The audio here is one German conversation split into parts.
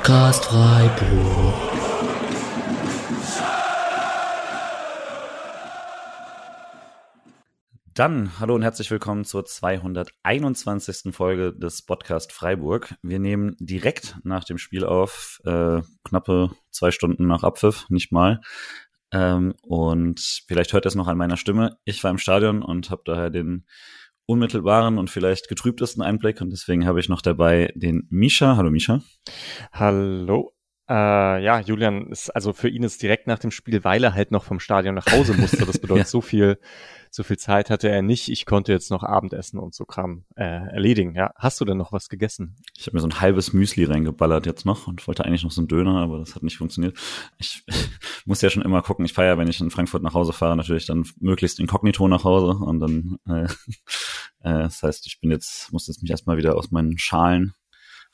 Podcast Freiburg. Dann hallo und herzlich willkommen zur 221. Folge des Podcast Freiburg. Wir nehmen direkt nach dem Spiel auf, äh, knappe zwei Stunden nach Abpfiff, nicht mal. Ähm, und vielleicht hört ihr es noch an meiner Stimme. Ich war im Stadion und habe daher den unmittelbaren und vielleicht getrübtesten Einblick und deswegen habe ich noch dabei den Misha. Hallo Misha. Hallo. Äh, ja, Julian ist, also für ihn ist direkt nach dem Spiel, weil er halt noch vom Stadion nach Hause musste. Das bedeutet, ja. so viel, so viel Zeit hatte er nicht. Ich konnte jetzt noch Abendessen und so Kram äh, erledigen. Ja, hast du denn noch was gegessen? Ich habe mir so ein halbes Müsli reingeballert jetzt noch und wollte eigentlich noch so einen Döner, aber das hat nicht funktioniert. Ich, muss ja schon immer gucken. Ich ja, wenn ich in Frankfurt nach Hause fahre, natürlich dann möglichst inkognito nach Hause und dann, äh, äh, das heißt, ich bin jetzt, muss jetzt mich erstmal wieder aus meinen Schalen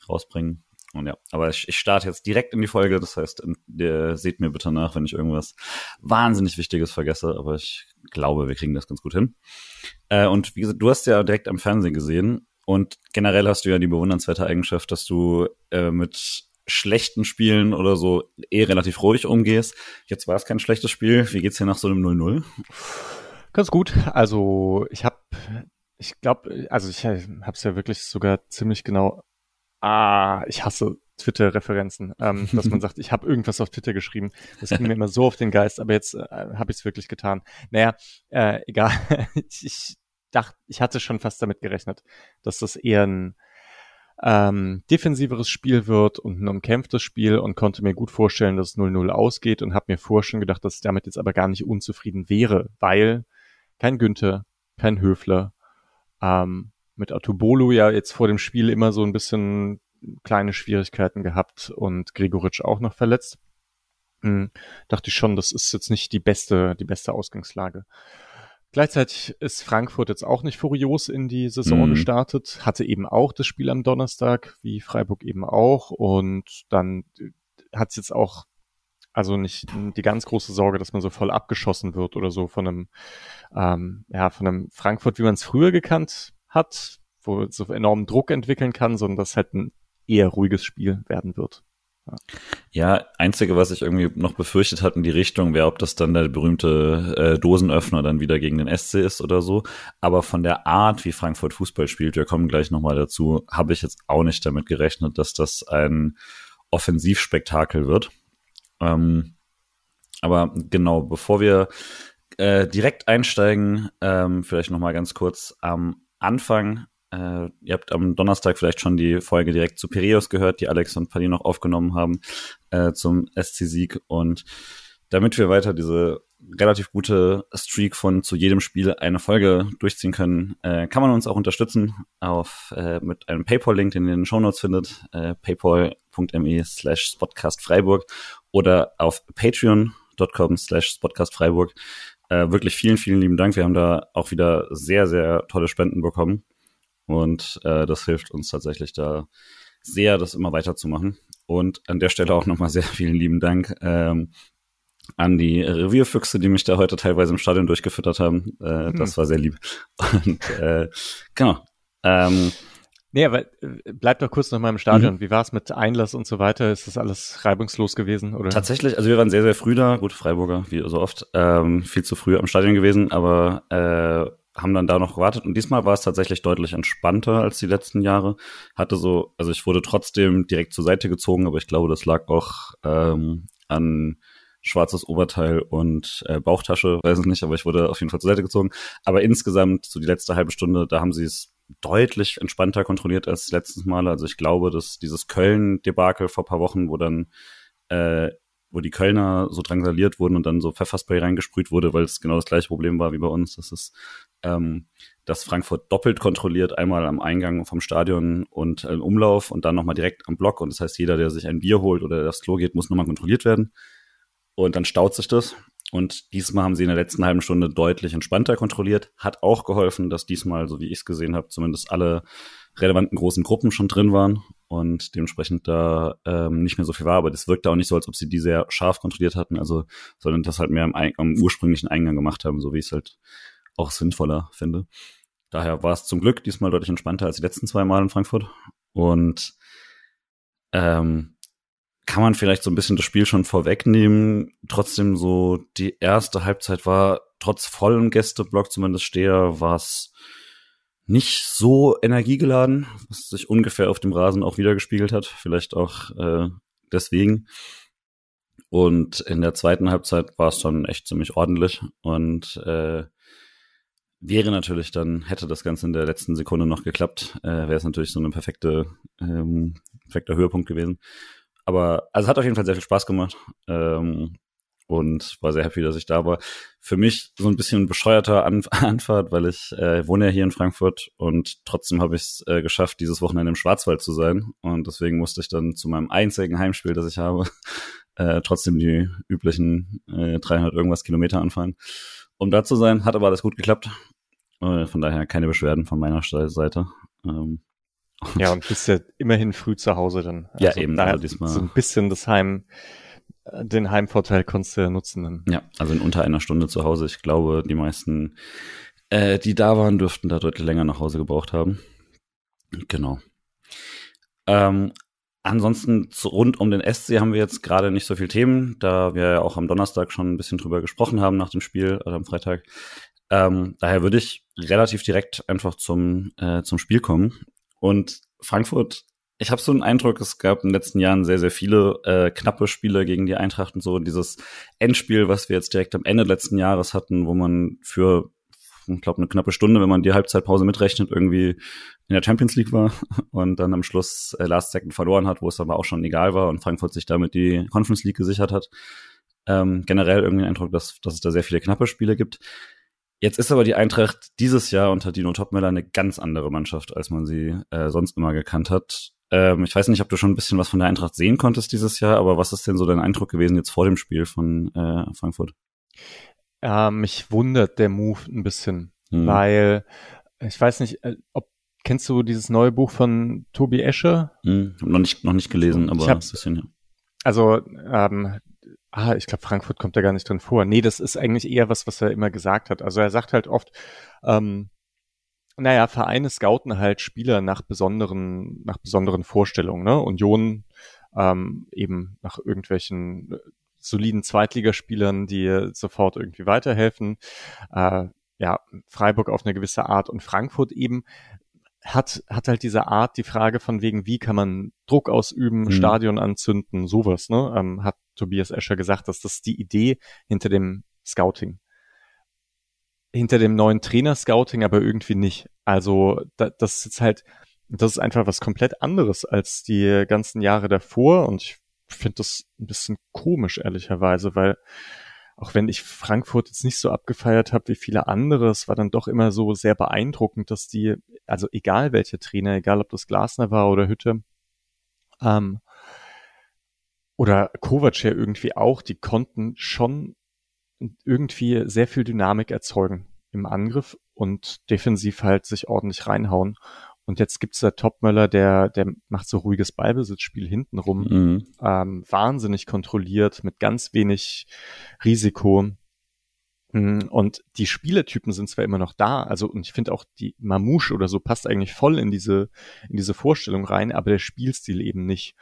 rausbringen und ja, aber ich, ich starte jetzt direkt in die Folge. Das heißt, ihr seht mir bitte nach, wenn ich irgendwas wahnsinnig Wichtiges vergesse. Aber ich glaube, wir kriegen das ganz gut hin. Äh, und wie gesagt, du hast ja direkt am Fernsehen gesehen. Und generell hast du ja die bewundernswerte Eigenschaft, dass du äh, mit schlechten Spielen oder so eh relativ ruhig umgehst. Jetzt war es kein schlechtes Spiel. Wie geht's dir nach so einem 0-0? Ganz gut. Also ich habe, ich glaube, also ich habe es ja wirklich sogar ziemlich genau ah, ich hasse Twitter-Referenzen, ähm, dass man sagt, ich habe irgendwas auf Twitter geschrieben. Das ging mir immer so auf den Geist, aber jetzt äh, habe ich es wirklich getan. Naja, äh, egal. ich, ich dachte, ich hatte schon fast damit gerechnet, dass das eher ein ähm, defensiveres Spiel wird und ein umkämpftes Spiel und konnte mir gut vorstellen, dass es 0-0 ausgeht und habe mir vorher schon gedacht, dass ich damit jetzt aber gar nicht unzufrieden wäre, weil kein Günther, kein Höfler, ähm, mit Atubolo ja jetzt vor dem Spiel immer so ein bisschen kleine Schwierigkeiten gehabt und Gregoritsch auch noch verletzt. Hm, dachte ich schon, das ist jetzt nicht die beste, die beste Ausgangslage. Gleichzeitig ist Frankfurt jetzt auch nicht furios in die Saison mhm. gestartet, hatte eben auch das Spiel am Donnerstag, wie Freiburg eben auch, und dann hat es jetzt auch also nicht die ganz große Sorge, dass man so voll abgeschossen wird oder so von einem, ähm, ja, von einem Frankfurt, wie man es früher gekannt hat, wo es so enormen Druck entwickeln kann, sondern das halt ein eher ruhiges Spiel werden wird. Ja. einzige, was ich irgendwie noch befürchtet hatte in die Richtung, wäre, ob das dann der berühmte äh, Dosenöffner dann wieder gegen den SC ist oder so. Aber von der Art, wie Frankfurt Fußball spielt, wir kommen gleich nochmal dazu, habe ich jetzt auch nicht damit gerechnet, dass das ein Offensivspektakel wird. Ähm, aber genau, bevor wir äh, direkt einsteigen, ähm, vielleicht nochmal ganz kurz am Anfang. Äh, ihr habt am Donnerstag vielleicht schon die Folge direkt zu Piraeus gehört, die Alex und Paddy noch aufgenommen haben äh, zum SC-Sieg. Und damit wir weiter diese relativ gute Streak von zu jedem Spiel eine Folge durchziehen können, äh, kann man uns auch unterstützen auf äh, mit einem PayPal-Link, den ihr in den Shownotes findet, äh, paypal.me slash spotcastfreiburg oder auf patreon.com slash spotcastfreiburg. Äh, wirklich vielen, vielen lieben Dank. Wir haben da auch wieder sehr, sehr tolle Spenden bekommen. Und äh, das hilft uns tatsächlich da sehr, das immer weiterzumachen. Und an der Stelle auch nochmal sehr vielen lieben Dank ähm, an die Revierfüchse, die mich da heute teilweise im Stadion durchgefüttert haben. Äh, hm. Das war sehr lieb. Und äh, genau. Ähm, Nee, aber äh, bleib doch kurz noch mal im Stadion. Mhm. Wie war es mit Einlass und so weiter? Ist das alles reibungslos gewesen? Oder? Tatsächlich, also wir waren sehr, sehr früh da. Gut, Freiburger, wie so oft. Ähm, viel zu früh am Stadion gewesen, aber äh, haben dann da noch gewartet. Und diesmal war es tatsächlich deutlich entspannter als die letzten Jahre. Hatte so, also ich wurde trotzdem direkt zur Seite gezogen, aber ich glaube, das lag auch ähm, an schwarzes Oberteil und äh, Bauchtasche, weiß ich nicht, aber ich wurde auf jeden Fall zur Seite gezogen. Aber insgesamt, so die letzte halbe Stunde, da haben sie es deutlich entspannter kontrolliert als letztes Mal. Also ich glaube, dass dieses Köln-Debakel vor paar Wochen, wo dann äh, wo die Kölner so drangsaliert wurden und dann so Pfefferspray reingesprüht wurde, weil es genau das gleiche Problem war wie bei uns. Das ist, ähm, dass Frankfurt doppelt kontrolliert, einmal am Eingang vom Stadion und im Umlauf und dann nochmal direkt am Block. Und das heißt, jeder, der sich ein Bier holt oder aufs Klo geht, muss nochmal kontrolliert werden. Und dann staut sich das. Und diesmal haben sie in der letzten halben Stunde deutlich entspannter kontrolliert. Hat auch geholfen, dass diesmal, so wie ich es gesehen habe, zumindest alle relevanten großen Gruppen schon drin waren und dementsprechend da ähm, nicht mehr so viel war. Aber das wirkte auch nicht so, als ob sie die sehr scharf kontrolliert hatten, also sondern das halt mehr am, am ursprünglichen Eingang gemacht haben, so wie es halt auch sinnvoller finde. Daher war es zum Glück diesmal deutlich entspannter als die letzten zwei Mal in Frankfurt. Und ähm, kann man vielleicht so ein bisschen das Spiel schon vorwegnehmen. Trotzdem so, die erste Halbzeit war trotz vollem Gästeblock zumindest Steher, war es nicht so energiegeladen, was sich ungefähr auf dem Rasen auch wiedergespiegelt hat. Vielleicht auch äh, deswegen. Und in der zweiten Halbzeit war es dann echt ziemlich ordentlich und äh, wäre natürlich dann, hätte das Ganze in der letzten Sekunde noch geklappt, äh, wäre es natürlich so ein perfekte, ähm, perfekter Höhepunkt gewesen. Aber also hat auf jeden Fall sehr viel Spaß gemacht. Ähm, und war sehr happy, dass ich da war. Für mich so ein bisschen bescheuerter An Anfahrt, weil ich äh, wohne ja hier in Frankfurt und trotzdem habe ich es äh, geschafft, dieses Wochenende im Schwarzwald zu sein. Und deswegen musste ich dann zu meinem einzigen Heimspiel, das ich habe, äh, trotzdem die üblichen äh, 300 irgendwas Kilometer anfahren, um da zu sein. Hat aber alles gut geklappt. Äh, von daher keine Beschwerden von meiner Seite. Ähm, ja, und bist ja immerhin früh zu Hause dann. Also ja, eben. Also diesmal. So ein bisschen das Heim, äh, den Heimvorteil konntest du ja nutzen. Dann. Ja, also in unter einer Stunde zu Hause. Ich glaube, die meisten, äh, die da waren, dürften da deutlich länger nach Hause gebraucht haben. Genau. Ähm, ansonsten rund um den SC haben wir jetzt gerade nicht so viel Themen, da wir ja auch am Donnerstag schon ein bisschen drüber gesprochen haben nach dem Spiel oder am Freitag. Ähm, daher würde ich relativ direkt einfach zum, äh, zum Spiel kommen. Und Frankfurt, ich habe so einen Eindruck, es gab in den letzten Jahren sehr, sehr viele äh, knappe Spiele gegen die Eintracht und so. Und dieses Endspiel, was wir jetzt direkt am Ende letzten Jahres hatten, wo man für, ich glaube, eine knappe Stunde, wenn man die Halbzeitpause mitrechnet, irgendwie in der Champions League war und dann am Schluss äh, Last Second verloren hat, wo es aber auch schon egal war und Frankfurt sich damit die Conference League gesichert hat. Ähm, generell irgendwie den Eindruck, dass, dass es da sehr viele knappe Spiele gibt. Jetzt ist aber die Eintracht dieses Jahr unter Dino Topmöller eine ganz andere Mannschaft, als man sie äh, sonst immer gekannt hat. Ähm, ich weiß nicht, ob du schon ein bisschen was von der Eintracht sehen konntest dieses Jahr, aber was ist denn so dein Eindruck gewesen jetzt vor dem Spiel von äh, Frankfurt? Ja, mich wundert der Move ein bisschen, hm. weil ich weiß nicht, äh, ob kennst du dieses neue Buch von Tobi Escher? Hm, noch nicht noch nicht gelesen, aber ein bisschen ja. Also ähm, Ah, ich glaube, Frankfurt kommt da gar nicht drin vor. Nee, das ist eigentlich eher was, was er immer gesagt hat. Also er sagt halt oft, ähm, naja, Vereine scouten halt Spieler nach besonderen, nach besonderen Vorstellungen, ne? Union ähm, eben nach irgendwelchen äh, soliden Zweitligaspielern, die sofort irgendwie weiterhelfen. Äh, ja, Freiburg auf eine gewisse Art und Frankfurt eben hat, hat halt diese Art, die Frage von wegen, wie kann man Druck ausüben, mhm. Stadion anzünden, sowas, ne? Ähm, hat Tobias Escher gesagt, dass das die Idee hinter dem Scouting. Hinter dem neuen Trainer-Scouting aber irgendwie nicht. Also, da, das ist jetzt halt, das ist einfach was komplett anderes als die ganzen Jahre davor und ich finde das ein bisschen komisch, ehrlicherweise, weil auch wenn ich Frankfurt jetzt nicht so abgefeiert habe wie viele andere, es war dann doch immer so sehr beeindruckend, dass die, also egal welcher Trainer, egal ob das Glasner war oder Hütte, ähm, oder Kovac ja irgendwie auch, die konnten schon irgendwie sehr viel Dynamik erzeugen im Angriff und defensiv halt sich ordentlich reinhauen. Und jetzt gibt's da Topmöller, der, der macht so ruhiges Ballbesitzspiel hintenrum, mhm. ähm, wahnsinnig kontrolliert, mit ganz wenig Risiko. Mm, und die Spieletypen sind zwar immer noch da, also und ich finde auch die Mamouche oder so passt eigentlich voll in diese in diese Vorstellung rein, aber der Spielstil eben nicht.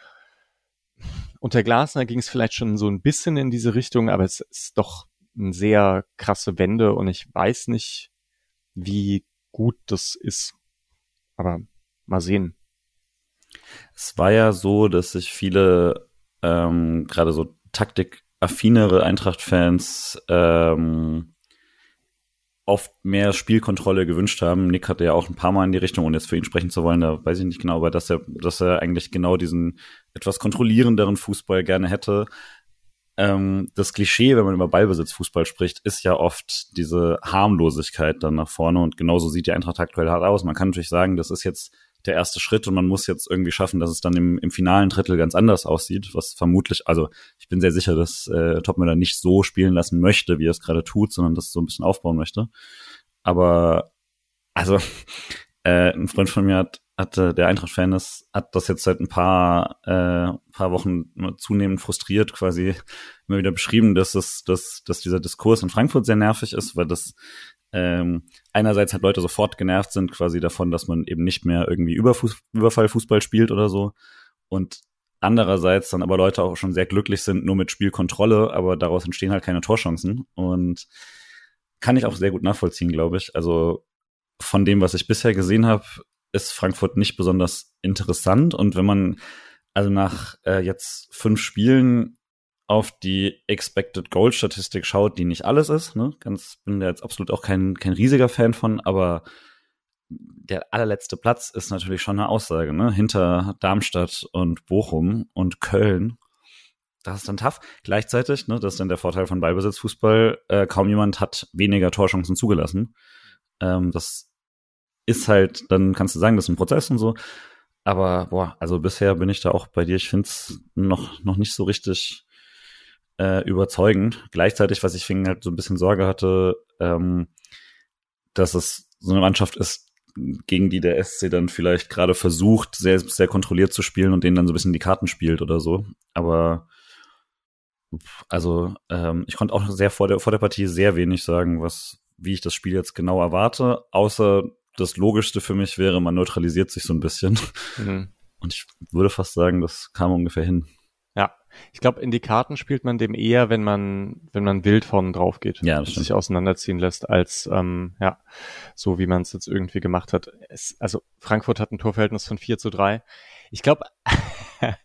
Unter Glasner ging es vielleicht schon so ein bisschen in diese Richtung, aber es ist doch eine sehr krasse Wende und ich weiß nicht, wie gut das ist. Aber mal sehen. Es war ja so, dass sich viele ähm, gerade so taktikaffinere Eintracht-Fans ähm, oft mehr Spielkontrolle gewünscht haben. Nick hatte ja auch ein paar Mal in die Richtung, ohne jetzt für ihn sprechen zu wollen, da weiß ich nicht genau, aber dass er, dass er eigentlich genau diesen etwas kontrollierenderen Fußball gerne hätte. Ähm, das Klischee, wenn man über Ballbesitzfußball spricht, ist ja oft diese Harmlosigkeit dann nach vorne und genauso sieht die Eintracht aktuell hart aus. Man kann natürlich sagen, das ist jetzt der erste Schritt und man muss jetzt irgendwie schaffen, dass es dann im, im finalen Drittel ganz anders aussieht, was vermutlich, also ich bin sehr sicher, dass äh, Topmüller nicht so spielen lassen möchte, wie er es gerade tut, sondern das so ein bisschen aufbauen möchte. Aber also äh, ein Freund von mir hat hatte der Eintracht-Fan ist, hat das jetzt seit ein paar, äh, paar Wochen zunehmend frustriert quasi immer wieder beschrieben, dass es, dass, dass dieser Diskurs in Frankfurt sehr nervig ist, weil das ähm, einerseits halt Leute sofort genervt sind quasi davon, dass man eben nicht mehr irgendwie Überfuß Überfallfußball spielt oder so und andererseits dann aber Leute auch schon sehr glücklich sind, nur mit Spielkontrolle, aber daraus entstehen halt keine Torchancen. Und kann ich auch sehr gut nachvollziehen, glaube ich. Also von dem, was ich bisher gesehen habe, ist Frankfurt nicht besonders interessant. Und wenn man also nach äh, jetzt fünf Spielen auf die Expected Goal Statistik schaut, die nicht alles ist, ne? Ganz bin da jetzt absolut auch kein kein riesiger Fan von, aber der allerletzte Platz ist natürlich schon eine Aussage, ne? Hinter Darmstadt und Bochum und Köln. Das ist dann tough. Gleichzeitig, ne, das ist dann der Vorteil von Ballbesitzfußball, äh, kaum jemand hat weniger Torchancen zugelassen. Ähm, das ist halt, dann kannst du sagen, das ist ein Prozess und so. Aber boah, also bisher bin ich da auch bei dir. Ich finde es noch, noch nicht so richtig äh, überzeugend. Gleichzeitig, was ich finde, halt so ein bisschen Sorge hatte, ähm, dass es so eine Mannschaft ist, gegen die der SC dann vielleicht gerade versucht, sehr, sehr kontrolliert zu spielen und denen dann so ein bisschen die Karten spielt oder so. Aber also ähm, ich konnte auch sehr vor der, vor der Partie sehr wenig sagen, was, wie ich das Spiel jetzt genau erwarte, außer das Logischste für mich wäre, man neutralisiert sich so ein bisschen. Mhm. Und ich würde fast sagen, das kam ungefähr hin. Ja, ich glaube, in die Karten spielt man dem eher, wenn man, wenn man wild vorne drauf geht ja, und sich auseinanderziehen lässt, als ähm, ja, so wie man es jetzt irgendwie gemacht hat. Es, also Frankfurt hat ein Torverhältnis von 4 zu 3. Ich glaube,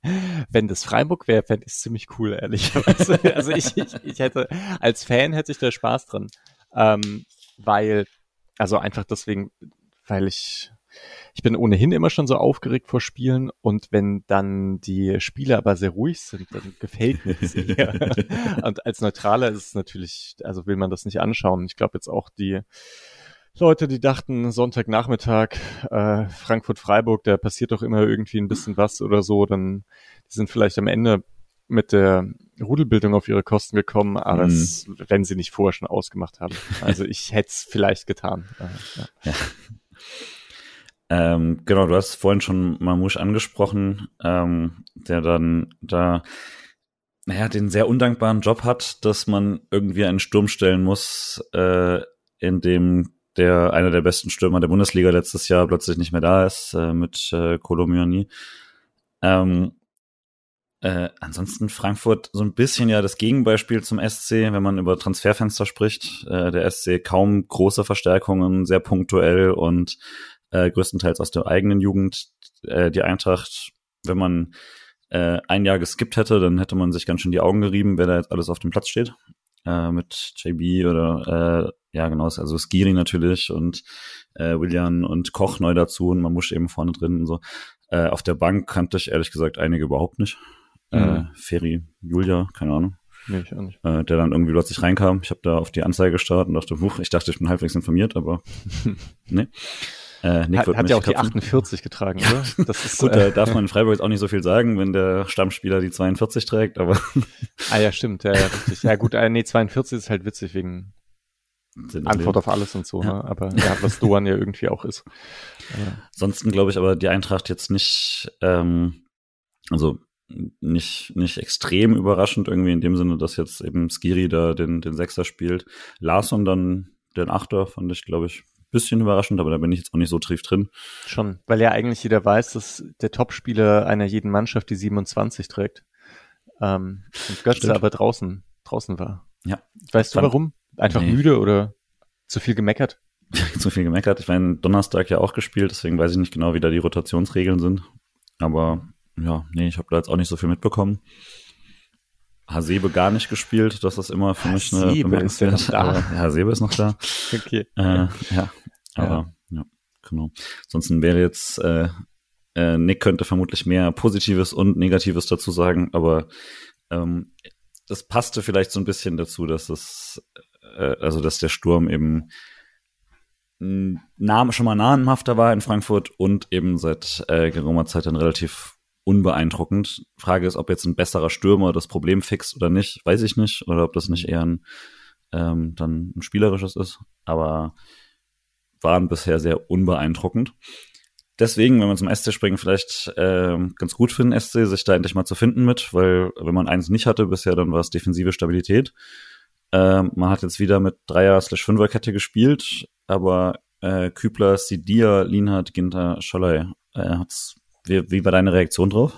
wenn das Freiburg wäre, fände ich es ziemlich cool, ehrlicherweise. also ich, ich, ich hätte, als Fan hätte ich da Spaß dran. Ähm, weil, also einfach deswegen, weil ich ich bin ohnehin immer schon so aufgeregt vor Spielen und wenn dann die Spieler aber sehr ruhig sind, dann gefällt mir das eher. und als Neutraler ist es natürlich, also will man das nicht anschauen. Ich glaube jetzt auch die Leute, die dachten, Sonntagnachmittag, äh, Frankfurt-Freiburg, da passiert doch immer irgendwie ein bisschen was oder so, dann die sind vielleicht am Ende mit der Rudelbildung auf ihre Kosten gekommen, aber mm. es, wenn sie nicht vorher schon ausgemacht haben. Also ich hätte es vielleicht getan. Äh, ja. ja. Ähm, genau, du hast vorhin schon Mamouche angesprochen, ähm, der dann da, naja, den sehr undankbaren Job hat, dass man irgendwie einen Sturm stellen muss, äh, in dem der einer der besten Stürmer der Bundesliga letztes Jahr plötzlich nicht mehr da ist, äh, mit äh, Kolomioni. Ähm, äh, ansonsten Frankfurt so ein bisschen ja das Gegenbeispiel zum SC, wenn man über Transferfenster spricht. Äh, der SC kaum große Verstärkungen, sehr punktuell und äh, größtenteils aus der eigenen Jugend. Äh, die Eintracht, wenn man äh, ein Jahr geskippt hätte, dann hätte man sich ganz schön die Augen gerieben, wer da jetzt alles auf dem Platz steht. Äh, mit JB oder äh, ja genau, also Skiri natürlich und äh, William und Koch neu dazu und man muss eben vorne drin und so. Äh, auf der Bank kannte ich ehrlich gesagt einige überhaupt nicht. Äh, mhm. Äh, Ferry, Julia, keine Ahnung. Nee, ich auch nicht. Äh, der dann irgendwie plötzlich reinkam. Ich habe da auf die Anzeige gestartet und dachte, huch, ich dachte, ich bin halbwegs informiert, aber nee. Äh, Nick hat, hat ja auch die 48 getragen, oder? Das ist, Gut, da äh, darf man in Freiburg jetzt auch nicht so viel sagen, wenn der Stammspieler die 42 trägt, aber. ah ja, stimmt, ja, ja, richtig. Ja gut, äh, nee, 42 ist halt witzig wegen Antwort auf alles und so, ja. ne? aber ja, was Doan ja irgendwie auch ist. Ja. Ansonsten glaube ich aber die Eintracht jetzt nicht, ähm, also nicht, nicht extrem überraschend irgendwie in dem Sinne, dass jetzt eben Skiri da den, den Sechser spielt. Larsson dann den Achter, fand ich, glaube ich, bisschen überraschend, aber da bin ich jetzt auch nicht so tief drin. Schon, weil ja eigentlich jeder weiß, dass der Topspieler einer jeden Mannschaft die 27 trägt. Ähm, und Götze Stimmt. aber draußen, draußen war. Ja. Weißt du warum? Einfach nee. müde oder zu viel gemeckert? zu viel gemeckert. Ich meine, Donnerstag ja auch gespielt, deswegen weiß ich nicht genau, wie da die Rotationsregeln sind. Aber ja, nee, ich habe da jetzt auch nicht so viel mitbekommen. Hasebe gar nicht gespielt. Das ist immer für mich eine Hasebe ist ja noch da. Ja, Hasebe ist noch da. Okay. Äh, ja, aber ja. ja, genau. Ansonsten wäre jetzt äh, äh, Nick könnte vermutlich mehr Positives und Negatives dazu sagen, aber ähm, das passte vielleicht so ein bisschen dazu, dass es äh, also dass der Sturm eben nah, schon mal namenhafter war in Frankfurt und eben seit äh, geraumer Zeit dann relativ unbeeindruckend. Frage ist, ob jetzt ein besserer Stürmer das Problem fixt oder nicht, weiß ich nicht. Oder ob das nicht eher ein, ähm, dann ein spielerisches ist. Aber waren bisher sehr unbeeindruckend. Deswegen, wenn wir zum SC springen, vielleicht äh, ganz gut für den SC, sich da endlich mal zu finden mit, weil wenn man eins nicht hatte bisher, dann war es defensive Stabilität. Äh, man hat jetzt wieder mit Dreier-Fünfer-Kette gespielt, aber äh, Kübler, Sidia, Lienhardt, Ginter, Scholley äh, hat's wie, wie war deine Reaktion drauf?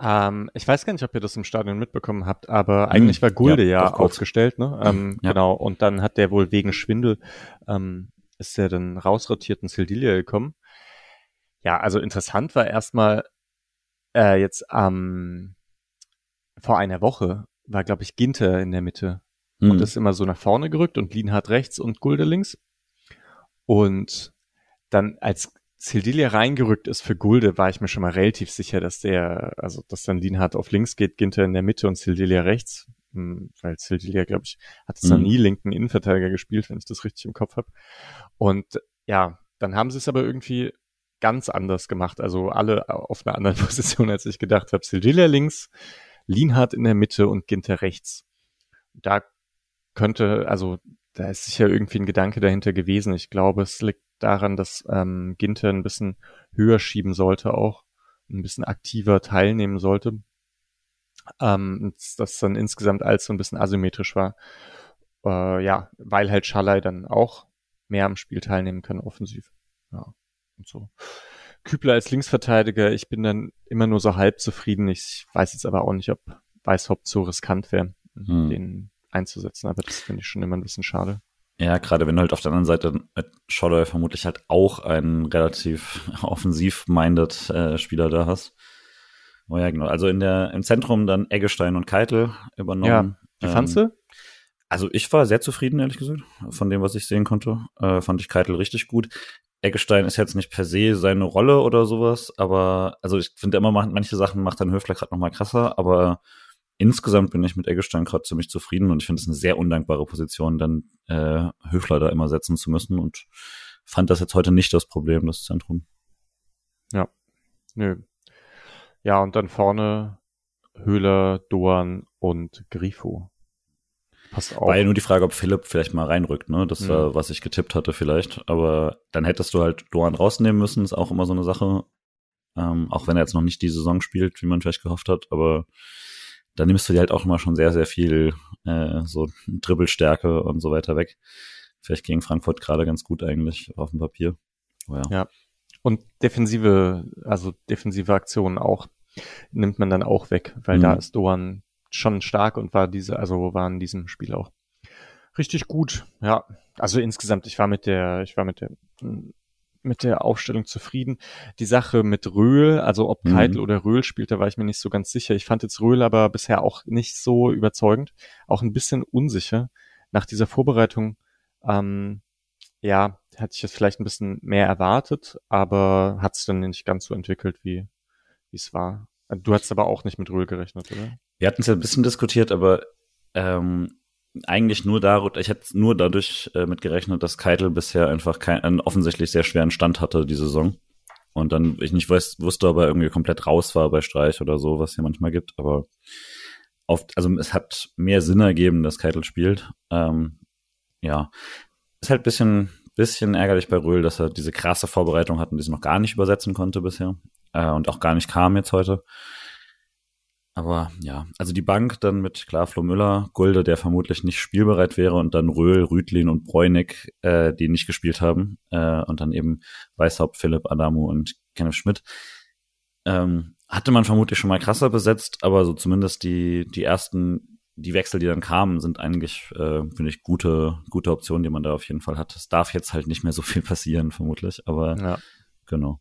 Ähm, ich weiß gar nicht, ob ihr das im Stadion mitbekommen habt, aber eigentlich war Gulde ja, ja aufgestellt, ne? Ähm, ja. Genau. Und dann hat der wohl wegen Schwindel ähm, ist er dann rausrotiert und Sildilia gekommen. Ja, also interessant war erstmal äh, jetzt ähm, vor einer Woche war, glaube ich, Ginter in der Mitte mhm. und ist immer so nach vorne gerückt und Lienhardt rechts und Gulde links. Und dann als Sildilia reingerückt ist für Gulde, war ich mir schon mal relativ sicher, dass der, also dass dann Lienhardt auf links geht, Ginter in der Mitte und Sildilia rechts. Hm, weil Sildilia, glaube ich, hat es mhm. noch nie linken Innenverteidiger gespielt, wenn ich das richtig im Kopf habe. Und ja, dann haben sie es aber irgendwie ganz anders gemacht. Also alle auf einer anderen Position, als ich gedacht habe. Sildilia links, Lienhardt in der Mitte und Ginter rechts. Da könnte, also da ist sicher irgendwie ein Gedanke dahinter gewesen. Ich glaube, es liegt daran, dass ähm, Ginter ein bisschen höher schieben sollte auch, ein bisschen aktiver teilnehmen sollte. Ähm, das dann insgesamt alles so ein bisschen asymmetrisch war. Äh, ja, weil halt Schalay dann auch mehr am Spiel teilnehmen kann, offensiv. Ja, und so. Kübler als Linksverteidiger, ich bin dann immer nur so halb zufrieden. Ich weiß jetzt aber auch nicht, ob Weißhaupt so riskant wäre, hm. den einzusetzen, aber das finde ich schon immer ein bisschen schade. Ja, gerade wenn du halt auf der anderen Seite mit Scholler vermutlich halt auch einen relativ offensiv-minded äh, Spieler da hast. Oh ja, genau. Also in der, im Zentrum dann Eggestein und Keitel übernommen. Ja, wie fandst ähm, du? Also ich war sehr zufrieden, ehrlich gesagt, von dem, was ich sehen konnte. Äh, fand ich Keitel richtig gut. Eggestein ist jetzt nicht per se seine Rolle oder sowas, aber also ich finde immer, manche Sachen macht dann Höfler gerade noch mal krasser, aber insgesamt bin ich mit Eggestein gerade ziemlich zufrieden und ich finde es eine sehr undankbare Position, dann äh, Höfler da immer setzen zu müssen und fand das jetzt heute nicht das Problem, das Zentrum. Ja, nö. Ja, und dann vorne Höhler, Doan und Grifo. Passt auch. War ja nur die Frage, ob Philipp vielleicht mal reinrückt, ne? Das mhm. war, was ich getippt hatte vielleicht. Aber dann hättest du halt Doan rausnehmen müssen, ist auch immer so eine Sache. Ähm, auch wenn er jetzt noch nicht die Saison spielt, wie man vielleicht gehofft hat. Aber da nimmst du dir halt auch immer schon sehr, sehr viel äh, so Dribbelstärke und so weiter weg. Vielleicht gegen Frankfurt gerade ganz gut eigentlich auf dem Papier. Oh ja. ja. Und defensive, also defensive Aktionen auch, nimmt man dann auch weg, weil mhm. da ist Doan schon stark und war diese, also war in diesem Spiel auch richtig gut. Ja, also insgesamt, ich war mit der, ich war mit der mit der Aufstellung zufrieden. Die Sache mit Röhl, also ob mhm. Keitel oder Röhl spielt, da war ich mir nicht so ganz sicher. Ich fand jetzt Röhl aber bisher auch nicht so überzeugend, auch ein bisschen unsicher. Nach dieser Vorbereitung, ähm, ja, hatte ich jetzt vielleicht ein bisschen mehr erwartet, aber hat es dann nicht ganz so entwickelt, wie wie es war. Du hast aber auch nicht mit Röhl gerechnet, oder? Wir hatten es ja ein bisschen diskutiert, aber ähm, eigentlich nur darüber, ich hätte nur dadurch äh, mitgerechnet, dass Keitel bisher einfach kein, einen offensichtlich sehr schweren Stand hatte, die Saison. Und dann, ich nicht weiß, wusste, ob er irgendwie komplett raus war bei Streich oder so, was hier manchmal gibt, aber oft, also es hat mehr Sinn ergeben, dass Keitel spielt. Ähm, ja. Ist halt bisschen, bisschen ärgerlich bei Röhl, dass er diese krasse Vorbereitung hat und diese noch gar nicht übersetzen konnte bisher. Äh, und auch gar nicht kam jetzt heute. Aber ja, also die Bank dann mit klar Flo Müller, Gulde, der vermutlich nicht spielbereit wäre und dann Röhl, Rüdlin und Bräunig, äh, die nicht gespielt haben äh, und dann eben Weißhaupt, Philipp, Adamu und Kenneth Schmidt. Ähm, hatte man vermutlich schon mal krasser besetzt, aber so zumindest die, die ersten, die Wechsel, die dann kamen, sind eigentlich, äh, finde ich, gute, gute Optionen, die man da auf jeden Fall hat. Es darf jetzt halt nicht mehr so viel passieren, vermutlich, aber ja. genau.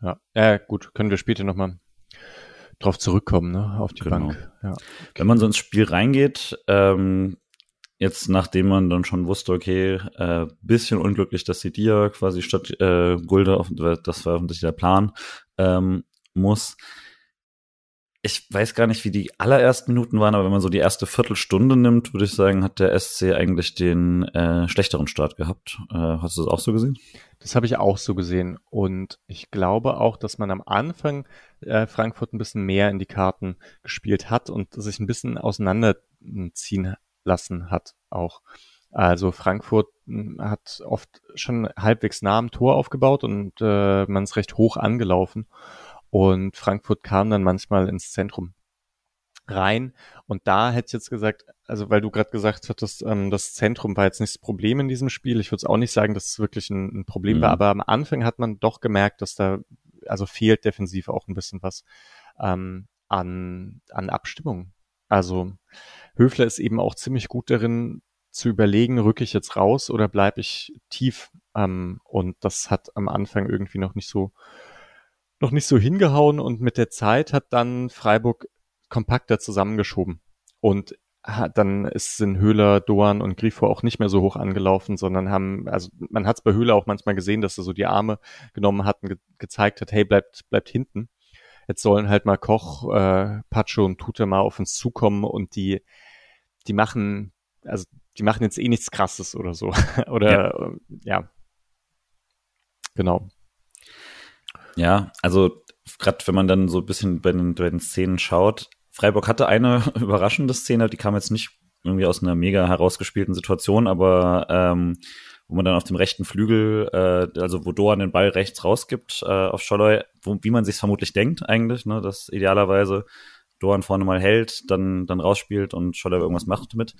Ja, äh, gut, können wir später nochmal drauf zurückkommen, ne, auf die genau. Bank. Ja. Wenn man so ins Spiel reingeht, ähm, jetzt nachdem man dann schon wusste, okay, äh, bisschen unglücklich, dass die Dia quasi statt äh, Gulde, auf, das war offensichtlich der Plan, ähm, muss ich weiß gar nicht, wie die allerersten Minuten waren, aber wenn man so die erste Viertelstunde nimmt, würde ich sagen, hat der SC eigentlich den äh, schlechteren Start gehabt. Äh, hast du das auch so gesehen? Das habe ich auch so gesehen. Und ich glaube auch, dass man am Anfang äh, Frankfurt ein bisschen mehr in die Karten gespielt hat und sich ein bisschen auseinanderziehen lassen hat auch. Also Frankfurt hm, hat oft schon halbwegs nah am Tor aufgebaut und äh, man ist recht hoch angelaufen. Und Frankfurt kam dann manchmal ins Zentrum rein. Und da hätte ich jetzt gesagt, also weil du gerade gesagt hattest, ähm, das Zentrum war jetzt nicht das Problem in diesem Spiel. Ich würde es auch nicht sagen, dass es wirklich ein, ein Problem mhm. war, aber am Anfang hat man doch gemerkt, dass da, also fehlt defensiv auch ein bisschen was. Ähm, an, an Abstimmung. Also Höfler ist eben auch ziemlich gut darin zu überlegen, rücke ich jetzt raus oder bleibe ich tief. Ähm, und das hat am Anfang irgendwie noch nicht so noch nicht so hingehauen und mit der Zeit hat dann Freiburg kompakter zusammengeschoben. Und dann ist, sind Höhler, Doan und Grifo auch nicht mehr so hoch angelaufen, sondern haben, also man hat es bei Höhler auch manchmal gesehen, dass er so die Arme genommen hat und ge gezeigt hat, hey, bleibt, bleibt hinten. Jetzt sollen halt mal Koch, äh, Pacho und Tute mal auf uns zukommen und die, die machen, also die machen jetzt eh nichts krasses oder so. oder ja. ja. Genau. Ja, also gerade wenn man dann so ein bisschen bei den, bei den Szenen schaut, Freiburg hatte eine überraschende Szene, die kam jetzt nicht irgendwie aus einer mega herausgespielten Situation, aber ähm, wo man dann auf dem rechten Flügel, äh, also wo Doan den Ball rechts rausgibt äh, auf Scholloy, wo, wie man sich vermutlich denkt eigentlich, ne, dass idealerweise Doan vorne mal hält, dann, dann rausspielt und Scholloy irgendwas macht mit.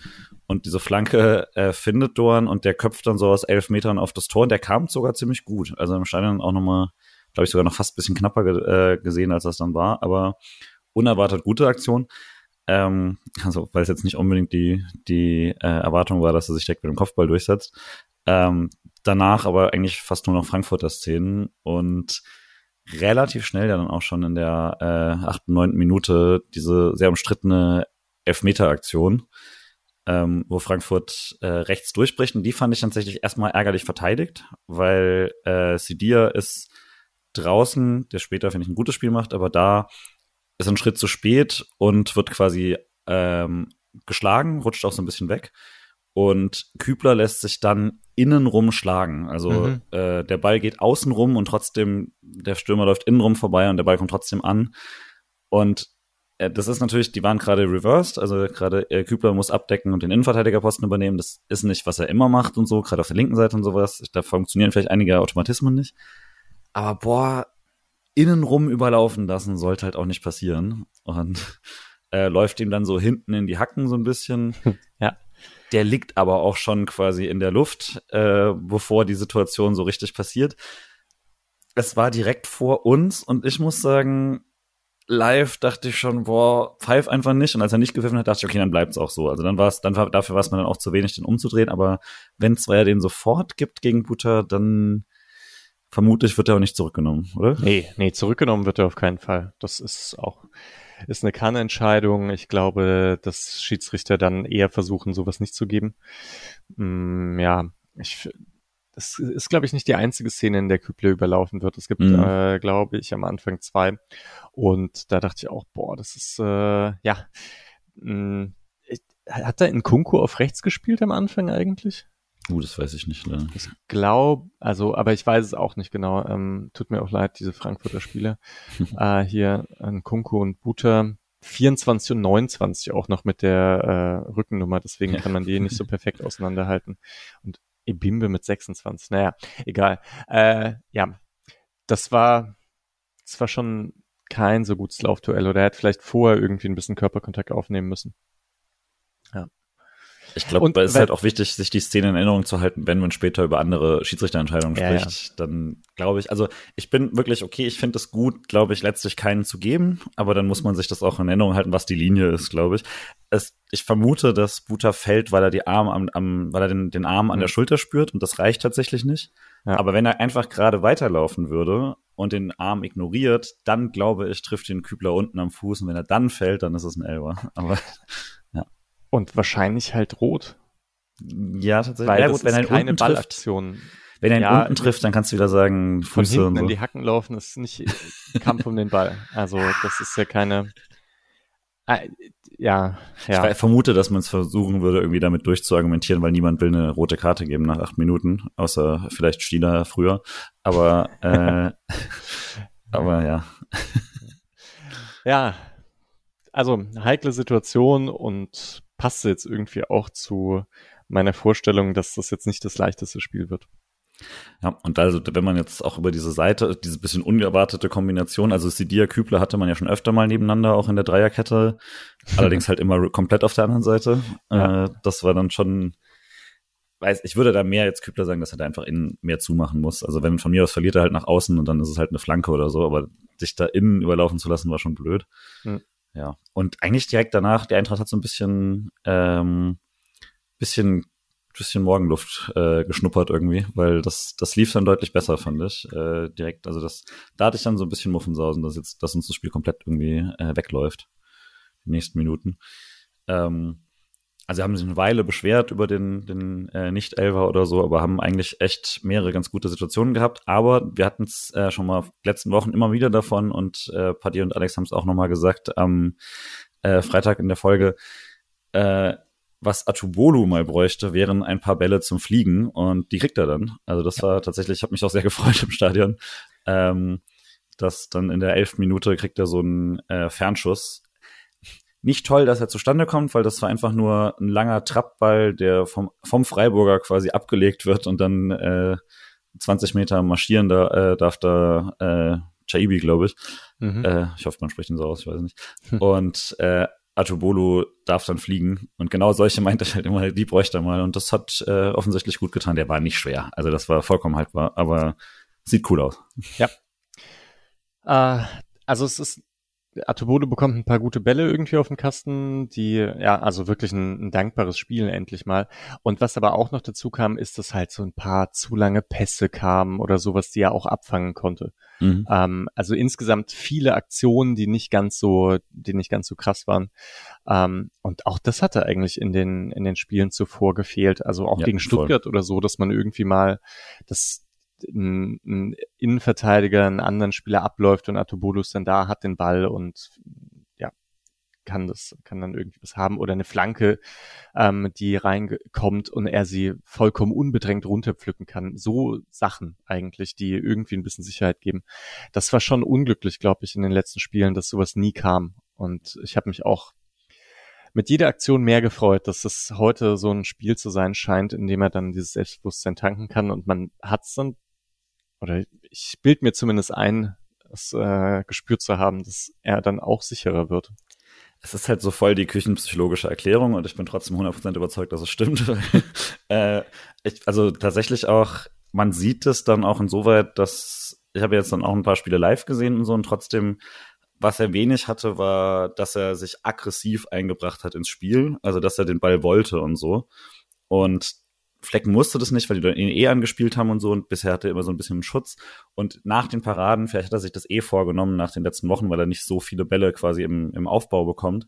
Und diese Flanke äh, findet Doan und der köpft dann so aus elf Metern auf das Tor und der kam sogar ziemlich gut. Also im Stadion auch nochmal, glaube ich, sogar noch fast ein bisschen knapper ge äh, gesehen, als das dann war, aber unerwartet gute Aktion. Ähm, also, weil es jetzt nicht unbedingt die, die äh, Erwartung war, dass er sich direkt mit dem Kopfball durchsetzt. Ähm, danach aber eigentlich fast nur noch Frankfurter Szenen und relativ schnell dann auch schon in der äh, 8., 9. Minute diese sehr umstrittene Elfmeter-Aktion, ähm, wo Frankfurt äh, rechts durchbricht. Und die fand ich tatsächlich erstmal ärgerlich verteidigt, weil äh, Sidia ist draußen, der später, finde ich, ein gutes Spiel macht, aber da ist ein Schritt zu spät und wird quasi ähm, geschlagen, rutscht auch so ein bisschen weg. Und Kübler lässt sich dann innenrum schlagen. Also mhm. äh, der Ball geht außenrum und trotzdem, der Stürmer läuft innenrum vorbei und der Ball kommt trotzdem an. Und äh, das ist natürlich, die waren gerade reversed, also gerade äh, Kübler muss abdecken und den Innenverteidigerposten übernehmen. Das ist nicht, was er immer macht und so, gerade auf der linken Seite und sowas. Da funktionieren vielleicht einige Automatismen nicht. Aber boah, innenrum überlaufen lassen sollte halt auch nicht passieren. Und äh, läuft ihm dann so hinten in die Hacken so ein bisschen. Ja. Der liegt aber auch schon quasi in der Luft, äh, bevor die Situation so richtig passiert. Es war direkt vor uns und ich muss sagen, live dachte ich schon, boah, pfeif einfach nicht. Und als er nicht gepfiffen hat, dachte ich, okay, dann bleibt's auch so. Also dann war es, dann war, dafür war es mir dann auch zu wenig, den umzudrehen. Aber wenn Zweier den sofort gibt gegen Butter, dann vermutlich wird er auch nicht zurückgenommen, oder? Nee, nee, zurückgenommen wird er auf keinen Fall. Das ist auch, ist eine Kannentscheidung. Ich glaube, dass Schiedsrichter dann eher versuchen, sowas nicht zu geben. Mm, ja, ich, das ist, glaube ich, nicht die einzige Szene, in der Küble überlaufen wird. Es gibt, mhm. äh, glaube ich, am Anfang zwei. Und da dachte ich auch, boah, das ist, äh, ja, mh, mm, hat er in Kunku auf rechts gespielt am Anfang eigentlich? Uh, das weiß ich nicht. Ne? Ich glaube, also, aber ich weiß es auch nicht genau. Ähm, tut mir auch leid, diese Frankfurter Spiele. äh, hier an Kunku und Buter. 24 und 29 auch noch mit der äh, Rückennummer, deswegen kann man die nicht so perfekt auseinanderhalten. Und Ebimbe mit 26, naja, egal. Äh, ja, das war, das war schon kein so gutes Laufduell oder er hat vielleicht vorher irgendwie ein bisschen Körperkontakt aufnehmen müssen. Ja. Ich glaube, es ist halt auch wichtig, sich die Szene in Erinnerung zu halten, wenn man später über andere Schiedsrichterentscheidungen ja, spricht. Ja. Dann glaube ich, also ich bin wirklich okay, ich finde es gut, glaube ich, letztlich keinen zu geben, aber dann muss man sich das auch in Erinnerung halten, was die Linie ist, glaube ich. Es, ich vermute, dass Buta fällt, weil er die Arme am, am weil er den, den Arm an der mhm. Schulter spürt und das reicht tatsächlich nicht. Ja. Aber wenn er einfach gerade weiterlaufen würde und den Arm ignoriert, dann glaube ich, trifft den Kübler unten am Fuß und wenn er dann fällt, dann ist es ein Elber. Aber und wahrscheinlich halt rot. Ja, tatsächlich. Weil ja, gut, wenn er keine Ballaktion. Wenn er ihn ja, unten trifft, dann kannst du wieder sagen, Füße von hinten so. in die Hacken laufen ist nicht Kampf um den Ball. Also das ist ja keine. Äh, ja, ja. Ich vermute, dass man es versuchen würde, irgendwie damit durchzuargumentieren, weil niemand will eine rote Karte geben nach acht Minuten, außer vielleicht Stieler früher. Aber, äh, aber ja. Ja, also heikle Situation und passt jetzt irgendwie auch zu meiner Vorstellung, dass das jetzt nicht das leichteste Spiel wird. Ja, und also, wenn man jetzt auch über diese Seite, diese bisschen unerwartete Kombination, also Sidia Kübler hatte man ja schon öfter mal nebeneinander, auch in der Dreierkette, allerdings halt immer komplett auf der anderen Seite. Ja. Äh, das war dann schon, weiß, ich würde da mehr jetzt Kübler sagen, dass er da einfach innen mehr zumachen muss. Also wenn von mir aus verliert er halt nach außen und dann ist es halt eine Flanke oder so, aber sich da innen überlaufen zu lassen, war schon blöd. Mhm. Ja. Und eigentlich direkt danach, die Eintracht hat so ein bisschen, ähm, bisschen, bisschen Morgenluft äh, geschnuppert irgendwie, weil das, das lief dann deutlich besser, fand ich. Äh, direkt, also das, da hatte ich dann so ein bisschen Muffensausen, dass jetzt, dass uns das Spiel komplett irgendwie äh, wegläuft. Die nächsten Minuten. Ähm, also haben sich eine Weile beschwert über den, den äh, Nicht-Elver oder so, aber haben eigentlich echt mehrere ganz gute Situationen gehabt. Aber wir hatten es äh, schon mal letzten Wochen immer wieder davon und äh, Paddy und Alex haben es auch nochmal gesagt am äh, Freitag in der Folge. Äh, was Atubolu mal bräuchte, wären ein paar Bälle zum Fliegen und die kriegt er dann. Also das war tatsächlich, ich habe mich auch sehr gefreut im Stadion. Ähm, dass dann in der elften Minute kriegt er so einen äh, Fernschuss nicht toll, dass er zustande kommt, weil das war einfach nur ein langer Trappball, der vom, vom Freiburger quasi abgelegt wird und dann äh, 20 Meter marschieren da, äh, darf da äh, Chaibi, glaube ich. Mhm. Äh, ich hoffe, man spricht ihn so aus, ich weiß nicht. Hm. Und äh, Atubolo darf dann fliegen. Und genau solche meinte ich halt immer, die bräuchte er mal. Und das hat äh, offensichtlich gut getan. Der war nicht schwer. Also das war vollkommen haltbar, aber sieht cool aus. Ja. Äh, also es ist Atobode bekommt ein paar gute Bälle irgendwie auf den Kasten, die, ja, also wirklich ein, ein, dankbares Spiel endlich mal. Und was aber auch noch dazu kam, ist, dass halt so ein paar zu lange Pässe kamen oder sowas, die er auch abfangen konnte. Mhm. Ähm, also insgesamt viele Aktionen, die nicht ganz so, die nicht ganz so krass waren. Ähm, und auch das hatte eigentlich in den, in den Spielen zuvor gefehlt. Also auch ja, gegen Stuttgart voll. oder so, dass man irgendwie mal das, ein, ein Innenverteidiger einen anderen Spieler abläuft und Atobodus dann da hat den Ball und ja, kann das, kann dann irgendwie was haben oder eine Flanke, ähm, die reinkommt und er sie vollkommen unbedrängt runterpflücken kann. So Sachen eigentlich, die irgendwie ein bisschen Sicherheit geben. Das war schon unglücklich, glaube ich, in den letzten Spielen, dass sowas nie kam. Und ich habe mich auch mit jeder Aktion mehr gefreut, dass es heute so ein Spiel zu sein scheint, in dem er dann dieses Selbstbewusstsein tanken kann und man hat es dann oder ich bild mir zumindest ein, es äh, gespürt zu haben, dass er dann auch sicherer wird. Es ist halt so voll die küchenpsychologische Erklärung und ich bin trotzdem 100% überzeugt, dass es stimmt. äh, ich, also tatsächlich auch, man sieht es dann auch insoweit, dass ich habe jetzt dann auch ein paar Spiele live gesehen und so und trotzdem was er wenig hatte, war, dass er sich aggressiv eingebracht hat ins Spiel, also dass er den Ball wollte und so. Und Flecken musste das nicht, weil die ihn eh angespielt haben und so und bisher hatte er immer so ein bisschen Schutz. Und nach den Paraden, vielleicht hat er sich das eh vorgenommen nach den letzten Wochen, weil er nicht so viele Bälle quasi im, im Aufbau bekommt,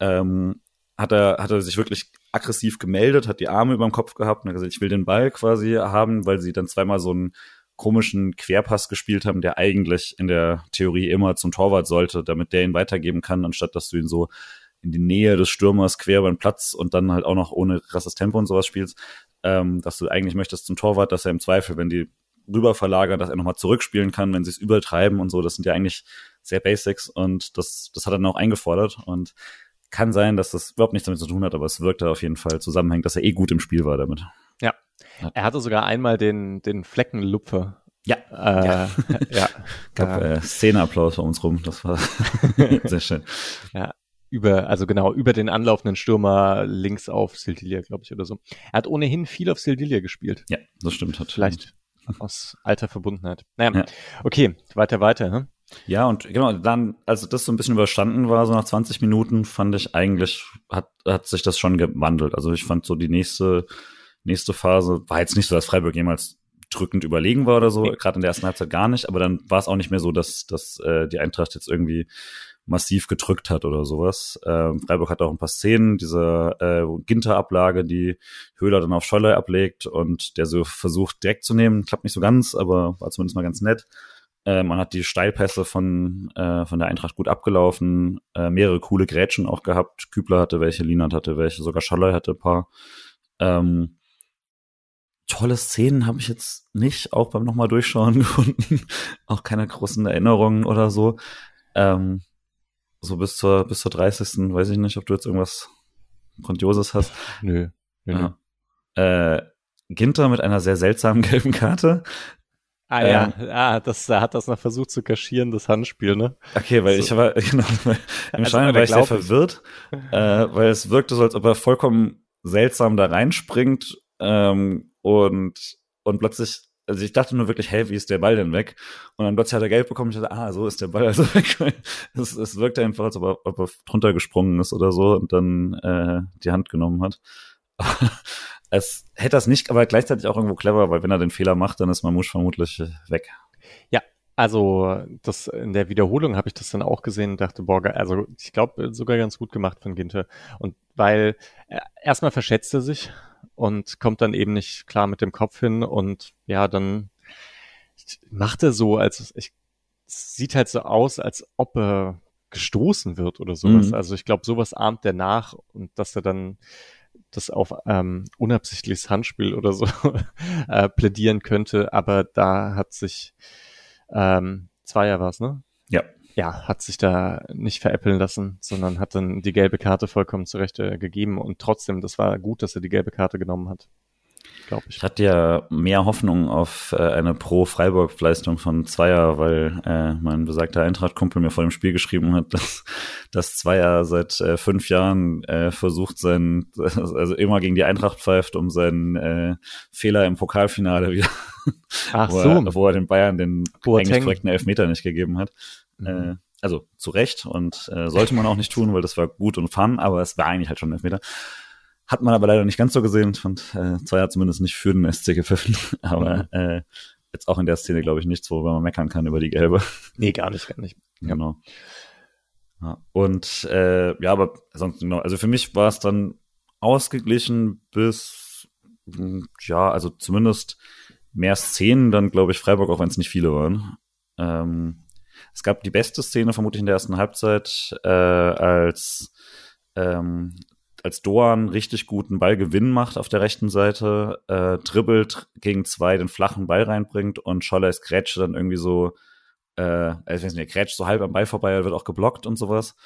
ähm, hat er, hat er sich wirklich aggressiv gemeldet, hat die Arme über dem Kopf gehabt und hat gesagt, ich will den Ball quasi haben, weil sie dann zweimal so einen komischen Querpass gespielt haben, der eigentlich in der Theorie immer zum Torwart sollte, damit der ihn weitergeben kann, anstatt dass du ihn so in die Nähe des Stürmers quer über den Platz und dann halt auch noch ohne krasses Tempo und sowas spielst ähm, dass du eigentlich möchtest zum Torwart, dass er im Zweifel, wenn die rüber verlagern, dass er nochmal zurückspielen kann, wenn sie es übertreiben und so. Das sind ja eigentlich sehr Basics und das, das hat er dann auch eingefordert und kann sein, dass das überhaupt nichts damit zu tun hat, aber es wirkte auf jeden Fall zusammenhängt, dass er eh gut im Spiel war damit. Ja. ja. Er hatte sogar einmal den, den Fleckenlupfer. Ja. Äh, ja. ja. Gab äh, Szeneapplaus bei uns rum. Das war sehr schön. Ja über, also genau, über den anlaufenden Stürmer links auf Sildilia, glaube ich, oder so. Er hat ohnehin viel auf Sildilia gespielt. Ja, das stimmt. Hat Vielleicht aus alter Verbundenheit. Naja, ja. okay, weiter, weiter. Hm? Ja, und genau, dann, als das so ein bisschen überstanden war, so nach 20 Minuten, fand ich eigentlich, hat, hat sich das schon gewandelt. Also ich fand so die nächste, nächste Phase, war jetzt nicht so, dass Freiburg jemals drückend überlegen war oder so, gerade in der ersten Halbzeit gar nicht, aber dann war es auch nicht mehr so, dass, dass äh, die Eintracht jetzt irgendwie massiv gedrückt hat oder sowas. Ähm, Freiburg hat auch ein paar Szenen, diese äh, Ginter-Ablage, die Höhler dann auf Scholler ablegt und der so versucht direkt zu nehmen. Klappt nicht so ganz, aber war zumindest mal ganz nett. Äh, man hat die Steilpässe von, äh, von der Eintracht gut abgelaufen, äh, mehrere coole Grätschen auch gehabt. Kübler hatte welche, Linat hatte welche, sogar Scholler hatte ein paar. Ähm, tolle Szenen habe ich jetzt nicht, auch beim nochmal durchschauen gefunden. auch keine großen Erinnerungen oder so. Ähm, so bis zur, bis zur 30. weiß ich nicht, ob du jetzt irgendwas Grandioses hast. Nö. nö, ja. Äh, Ginter mit einer sehr seltsamen gelben Karte. Ah ja, ähm, ah, das, er hat das noch versucht zu kaschieren, das Handspiel, ne? Okay, weil so. ich war, genau, weil im also, war ich sehr verwirrt, äh, weil es wirkte so, als ob er vollkommen seltsam da reinspringt ähm, und, und plötzlich also ich dachte nur wirklich, hey, wie ist der Ball denn weg? Und dann plötzlich hat er Geld bekommen. Ich dachte, ah, so ist der Ball also weg. es, es wirkte einfach, als ob er, ob er drunter gesprungen ist oder so und dann äh, die Hand genommen hat. es hätte das nicht, aber gleichzeitig auch irgendwo clever, weil wenn er den Fehler macht, dann ist Mamouche vermutlich weg. Ja, also das in der Wiederholung habe ich das dann auch gesehen und dachte, boah, also ich glaube sogar ganz gut gemacht von Ginter. Und weil äh, erstmal verschätzt er sich und kommt dann eben nicht klar mit dem Kopf hin und ja, dann macht er so, als ich sieht halt so aus, als ob er gestoßen wird oder sowas. Mhm. Also ich glaube, sowas ahmt er nach und dass er dann das auf ähm, unabsichtliches Handspiel oder so äh, plädieren könnte, aber da hat sich ähm, Zweier war es, ne? Ja. Ja, hat sich da nicht veräppeln lassen, sondern hat dann die gelbe Karte vollkommen zurecht äh, gegeben und trotzdem, das war gut, dass er die gelbe Karte genommen hat glaube ich. Ich hatte ja mehr Hoffnung auf äh, eine Pro-Freiburg-Leistung von Zweier, weil äh, mein besagter Eintracht-Kumpel mir vor dem Spiel geschrieben hat, dass, dass Zweier seit äh, fünf Jahren äh, versucht, seinen, also immer gegen die Eintracht pfeift, um seinen äh, Fehler im Pokalfinale wieder, Ach wo, so. er, wo er den Bayern den Boateng. eigentlich korrekten Elfmeter nicht gegeben hat. Mhm. Äh, also zu Recht und äh, sollte man auch nicht tun, weil das war gut und fun, aber es war eigentlich halt schon ein Elfmeter. Hat man aber leider nicht ganz so gesehen. Ich fand äh, Zweier zumindest nicht für den SC gepfiffen. aber äh, jetzt auch in der Szene, glaube ich, nichts, worüber man meckern kann über die gelbe. Nee, gar nicht, gar nicht. Genau. Ja, und äh, ja, aber sonst genau, also für mich war es dann ausgeglichen bis mh, ja, also zumindest mehr Szenen dann, glaube ich, Freiburg, auch wenn es nicht viele waren. Ähm, es gab die beste Szene vermutlich in der ersten Halbzeit, äh, als ähm, als Doan richtig guten Ballgewinn macht auf der rechten Seite, äh, dribbelt gegen zwei den flachen Ball reinbringt und Scholleis Grätsche dann irgendwie so, äh, ich weiß nicht, Grätscht so halb am Ball vorbei, wird auch geblockt und sowas.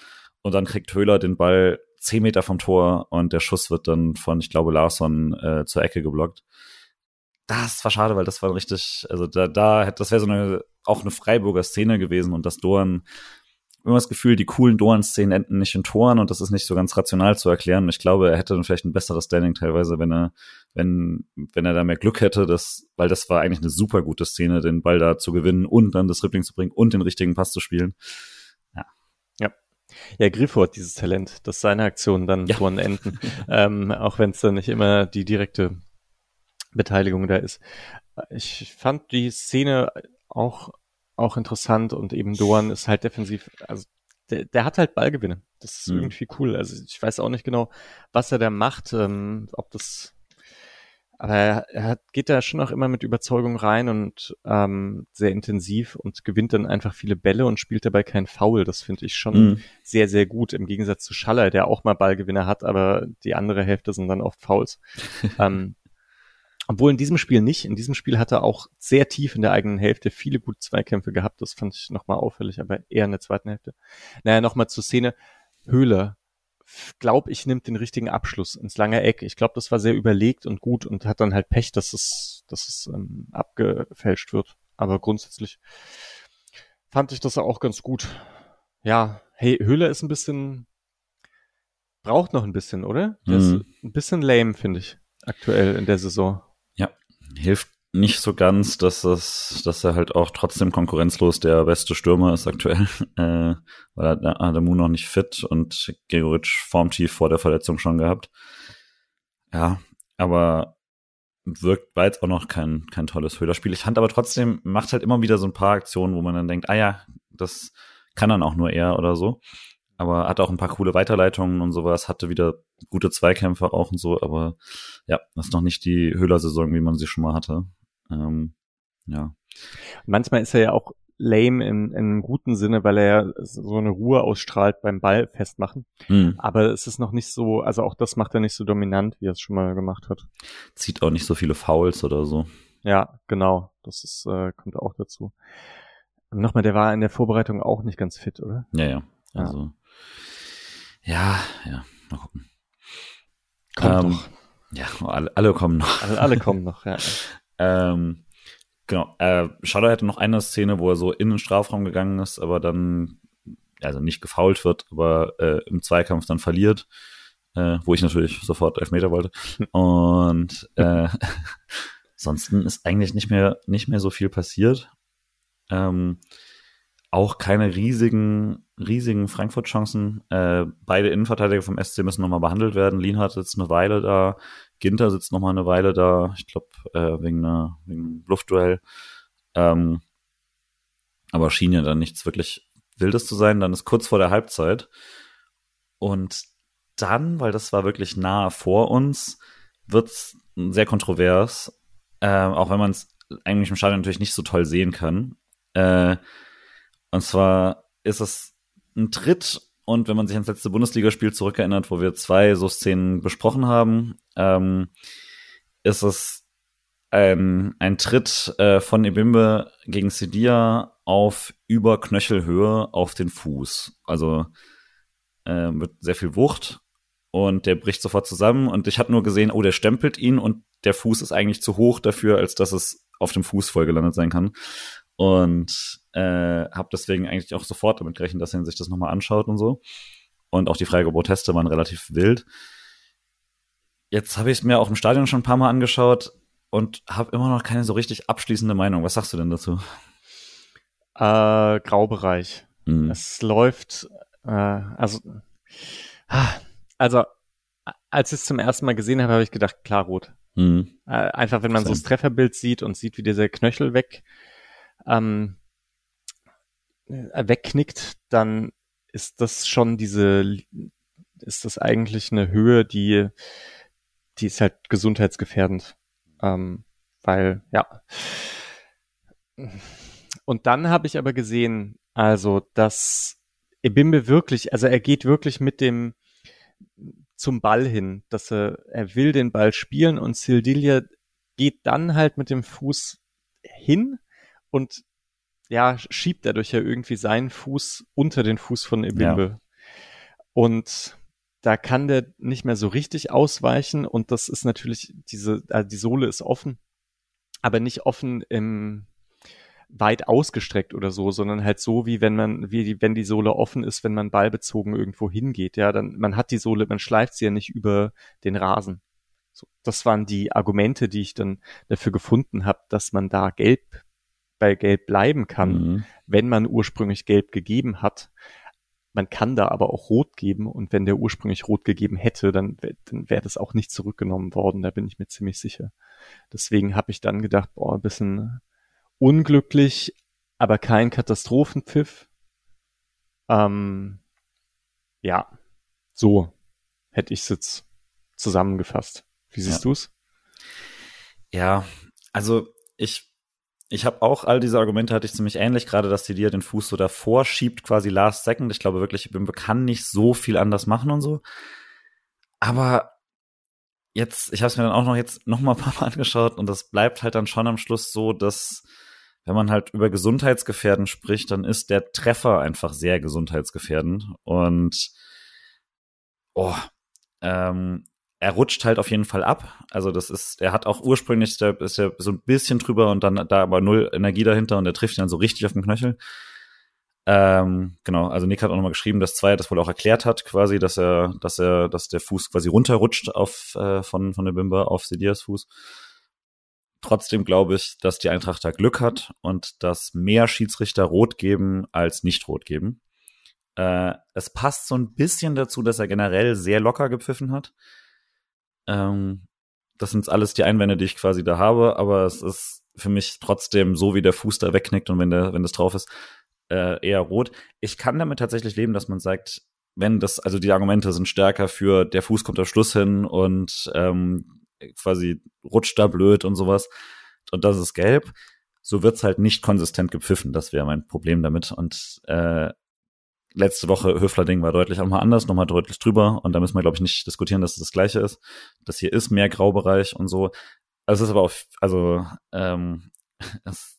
Und dann kriegt Höhler den Ball zehn Meter vom Tor und der Schuss wird dann von, ich glaube, Larsson äh, zur Ecke geblockt. Das war schade, weil das war richtig, also da, da, das wäre so eine, auch eine Freiburger Szene gewesen und das Doan immer das Gefühl, die coolen Doan-Szenen enden nicht in Toren und das ist nicht so ganz rational zu erklären. Ich glaube, er hätte dann vielleicht ein besseres Standing teilweise, wenn er, wenn, wenn er da mehr Glück hätte, das, weil das war eigentlich eine super gute Szene, den Ball da zu gewinnen und dann das Rippling zu bringen und den richtigen Pass zu spielen. Ja. Ja. Ja, Griffo hat dieses Talent, dass seine Aktionen dann ja. Toren enden, ähm, auch wenn es dann nicht immer die direkte Beteiligung da ist. Ich fand die Szene auch auch interessant und eben Doan ist halt defensiv, also der, der hat halt Ballgewinne. Das ist mhm. irgendwie cool. Also ich weiß auch nicht genau, was er da macht, ähm, ob das aber er, er hat, geht da schon auch immer mit Überzeugung rein und ähm, sehr intensiv und gewinnt dann einfach viele Bälle und spielt dabei kein Foul. Das finde ich schon mhm. sehr, sehr gut im Gegensatz zu Schaller, der auch mal Ballgewinne hat, aber die andere Hälfte sind dann oft Fouls. ähm, obwohl in diesem Spiel nicht. In diesem Spiel hat er auch sehr tief in der eigenen Hälfte viele gute Zweikämpfe gehabt. Das fand ich nochmal auffällig, aber eher in der zweiten Hälfte. Naja, nochmal zur Szene. Höhler, glaub ich, nimmt den richtigen Abschluss ins lange Eck. Ich glaube, das war sehr überlegt und gut und hat dann halt Pech, dass es, dass es ähm, abgefälscht wird. Aber grundsätzlich fand ich das auch ganz gut. Ja, hey, Höhler ist ein bisschen, braucht noch ein bisschen, oder? Der mhm. ist ein bisschen lame, finde ich, aktuell in der Saison hilft nicht so ganz, dass es, dass er halt auch trotzdem konkurrenzlos der beste Stürmer ist aktuell, äh, weil er Adamu noch nicht fit und Gregoritsch formtief vor der Verletzung schon gehabt. Ja, aber wirkt war jetzt auch noch kein, kein tolles Höhlerspiel. Ich fand aber trotzdem, macht halt immer wieder so ein paar Aktionen, wo man dann denkt, ah ja, das kann dann auch nur er oder so. Aber hat auch ein paar coole Weiterleitungen und sowas, hatte wieder gute Zweikämpfe auch und so, aber ja, das ist noch nicht die Höhler-Saison, wie man sie schon mal hatte. Ähm, ja. Manchmal ist er ja auch lame in, in einem guten Sinne, weil er ja so eine Ruhe ausstrahlt beim Ball festmachen. Mhm. Aber es ist noch nicht so, also auch das macht er nicht so dominant, wie er es schon mal gemacht hat. Zieht auch nicht so viele Fouls oder so. Ja, genau. Das ist, äh, kommt auch dazu. Und nochmal, der war in der Vorbereitung auch nicht ganz fit, oder? Ja, ja. Also, ja, ja, ja. mal gucken. Kommt ähm, doch. Ja, alle, alle kommen noch. Alle, alle kommen noch, ja. ähm, genau. Äh, Schaller hätte noch eine Szene, wo er so in den Strafraum gegangen ist, aber dann, also nicht gefault wird, aber äh, im Zweikampf dann verliert. Äh, wo ich natürlich sofort Elfmeter wollte. Und äh, Ansonsten ist eigentlich nicht mehr, nicht mehr so viel passiert. Ähm, auch keine riesigen, riesigen Frankfurt-Chancen. Äh, beide Innenverteidiger vom SC müssen nochmal behandelt werden. Lienhardt sitzt eine Weile da, Ginter sitzt nochmal eine Weile da, ich glaube, äh, wegen, einer, wegen einem Luftduell. Ähm, aber schien ja dann nichts wirklich Wildes zu sein. Dann ist kurz vor der Halbzeit. Und dann, weil das war wirklich nahe vor uns, wird's sehr kontrovers, äh, auch wenn man es eigentlich im Stadion natürlich nicht so toll sehen kann. Äh, und zwar ist es ein Tritt und wenn man sich ans letzte Bundesligaspiel zurückerinnert, wo wir zwei so Szenen besprochen haben, ähm, ist es ein, ein Tritt äh, von Ebimbe gegen Sedia auf über Knöchelhöhe auf den Fuß. Also äh, mit sehr viel Wucht und der bricht sofort zusammen und ich habe nur gesehen, oh, der stempelt ihn und der Fuß ist eigentlich zu hoch dafür, als dass es auf dem Fuß voll gelandet sein kann. Und äh, habe deswegen eigentlich auch sofort damit gerechnet, dass er sich das nochmal anschaut und so. Und auch die Proteste waren relativ wild. Jetzt habe ich es mir auch im Stadion schon ein paar Mal angeschaut und habe immer noch keine so richtig abschließende Meinung. Was sagst du denn dazu? Äh, Graubereich. Mhm. Es läuft, äh, also, ah, also, als ich es zum ersten Mal gesehen habe, habe ich gedacht, klar rot. Mhm. Äh, einfach, wenn man so das Trefferbild sieht und sieht, wie dieser Knöchel weg, ähm, äh, wegknickt, dann ist das schon diese, ist das eigentlich eine Höhe, die, die ist halt gesundheitsgefährdend. Ähm, weil, ja. Und dann habe ich aber gesehen, also, dass Ebimbe wirklich, also er geht wirklich mit dem zum Ball hin, dass er, er will den Ball spielen und Sildilia geht dann halt mit dem Fuß hin und ja, schiebt dadurch ja irgendwie seinen Fuß unter den Fuß von Ebimbe. Ja. Und da kann der nicht mehr so richtig ausweichen und das ist natürlich diese, also die Sohle ist offen, aber nicht offen im weit ausgestreckt oder so, sondern halt so, wie wenn man, wie wenn die Sohle offen ist, wenn man ballbezogen irgendwo hingeht. Ja, dann man hat die Sohle, man schleift sie ja nicht über den Rasen. So, das waren die Argumente, die ich dann dafür gefunden habe, dass man da gelb bei gelb bleiben kann, mhm. wenn man ursprünglich gelb gegeben hat. Man kann da aber auch rot geben und wenn der ursprünglich rot gegeben hätte, dann, dann wäre das auch nicht zurückgenommen worden, da bin ich mir ziemlich sicher. Deswegen habe ich dann gedacht, boah, ein bisschen unglücklich, aber kein Katastrophenpfiff. Ähm, ja, so hätte ich es jetzt zusammengefasst. Wie siehst ja. du's? Ja, also ich ich habe auch all diese Argumente hatte ich ziemlich ähnlich, gerade dass die dir den Fuß so davor schiebt, quasi last second. Ich glaube wirklich, Bimbe kann nicht so viel anders machen und so. Aber jetzt, ich habe es mir dann auch noch jetzt noch mal ein paar Mal angeschaut und das bleibt halt dann schon am Schluss so, dass wenn man halt über Gesundheitsgefährden spricht, dann ist der Treffer einfach sehr gesundheitsgefährdend und oh, ähm, er rutscht halt auf jeden Fall ab. Also das ist, er hat auch ursprünglich, der ist ja so ein bisschen drüber und dann da aber null Energie dahinter und er trifft ihn dann so richtig auf den Knöchel. Ähm, genau, also Nick hat auch nochmal geschrieben, dass Zweier das wohl auch erklärt hat, quasi, dass er, dass er, dass der Fuß quasi runterrutscht auf äh, von von der Bimba auf Sedias Fuß. Trotzdem glaube ich, dass die Eintracht da Glück hat und dass mehr Schiedsrichter rot geben als nicht rot geben. Äh, es passt so ein bisschen dazu, dass er generell sehr locker gepfiffen hat. Ähm, das sind alles die Einwände, die ich quasi da habe, aber es ist für mich trotzdem so, wie der Fuß da wegknickt und wenn der, wenn das drauf ist, äh, eher rot. Ich kann damit tatsächlich leben, dass man sagt, wenn das, also die Argumente sind stärker für der Fuß kommt am Schluss hin und ähm, quasi rutscht da blöd und sowas. Und das ist gelb. So wird's halt nicht konsistent gepfiffen. Das wäre mein Problem damit. Und äh, letzte Woche Höfler-Ding war deutlich auch mal anders, nochmal deutlich drüber. Und da müssen wir, glaube ich, nicht diskutieren, dass es das Gleiche ist. Das hier ist mehr Graubereich und so. Also es ist aber auch, also ähm, es,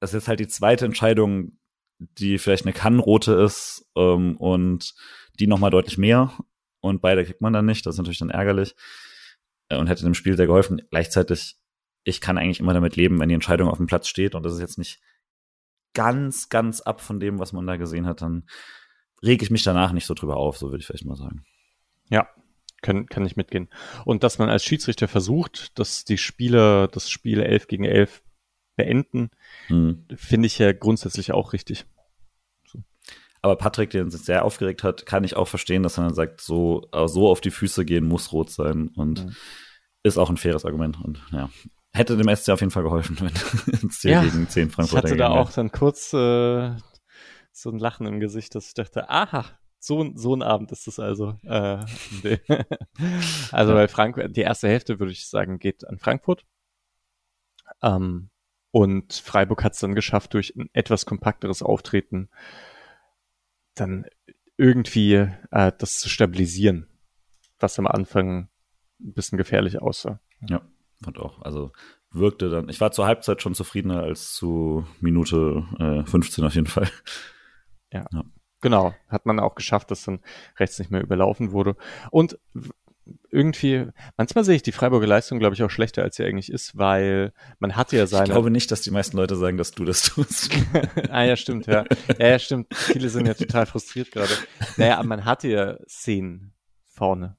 es ist halt die zweite Entscheidung, die vielleicht eine Kannenrote ist ähm, und die nochmal deutlich mehr. Und beide kriegt man dann nicht. Das ist natürlich dann ärgerlich. Äh, und hätte dem Spiel sehr geholfen. Gleichzeitig, ich kann eigentlich immer damit leben, wenn die Entscheidung auf dem Platz steht und das ist jetzt nicht ganz, ganz ab von dem, was man da gesehen hat, dann rege ich mich danach nicht so drüber auf, so würde ich vielleicht mal sagen. Ja, kann, kann ich mitgehen. Und dass man als Schiedsrichter versucht, dass die Spieler das Spiel 11 gegen 11 beenden, hm. finde ich ja grundsätzlich auch richtig. So. Aber Patrick, der sich sehr aufgeregt hat, kann ich auch verstehen, dass er dann sagt, so, äh, so auf die Füße gehen muss rot sein und mhm. ist auch ein faires Argument und ja. Hätte dem SC auf jeden Fall geholfen, wenn es ja, gegen 10 Frankfurt Ich hatte da auch dann kurz äh, so ein Lachen im Gesicht, dass ich dachte, aha, so, so ein Abend ist es also. Äh, also weil Frankfurt, die erste Hälfte würde ich sagen, geht an Frankfurt. Ähm, und Freiburg hat es dann geschafft, durch ein etwas kompakteres Auftreten dann irgendwie äh, das zu stabilisieren, was am Anfang ein bisschen gefährlich aussah. Ja, fand auch. Also wirkte dann, ich war zur Halbzeit schon zufriedener als zu Minute äh, 15 auf jeden Fall. Ja. ja. Genau, hat man auch geschafft, dass dann rechts nicht mehr überlaufen wurde. Und irgendwie, manchmal sehe ich die Freiburger Leistung, glaube ich, auch schlechter, als sie eigentlich ist, weil man hatte ja seine. Ich glaube nicht, dass die meisten Leute sagen, dass du das tust. ah ja, stimmt, ja. Ja, ja, stimmt. Viele sind ja total frustriert gerade. Naja, man hatte ja Szenen vorne.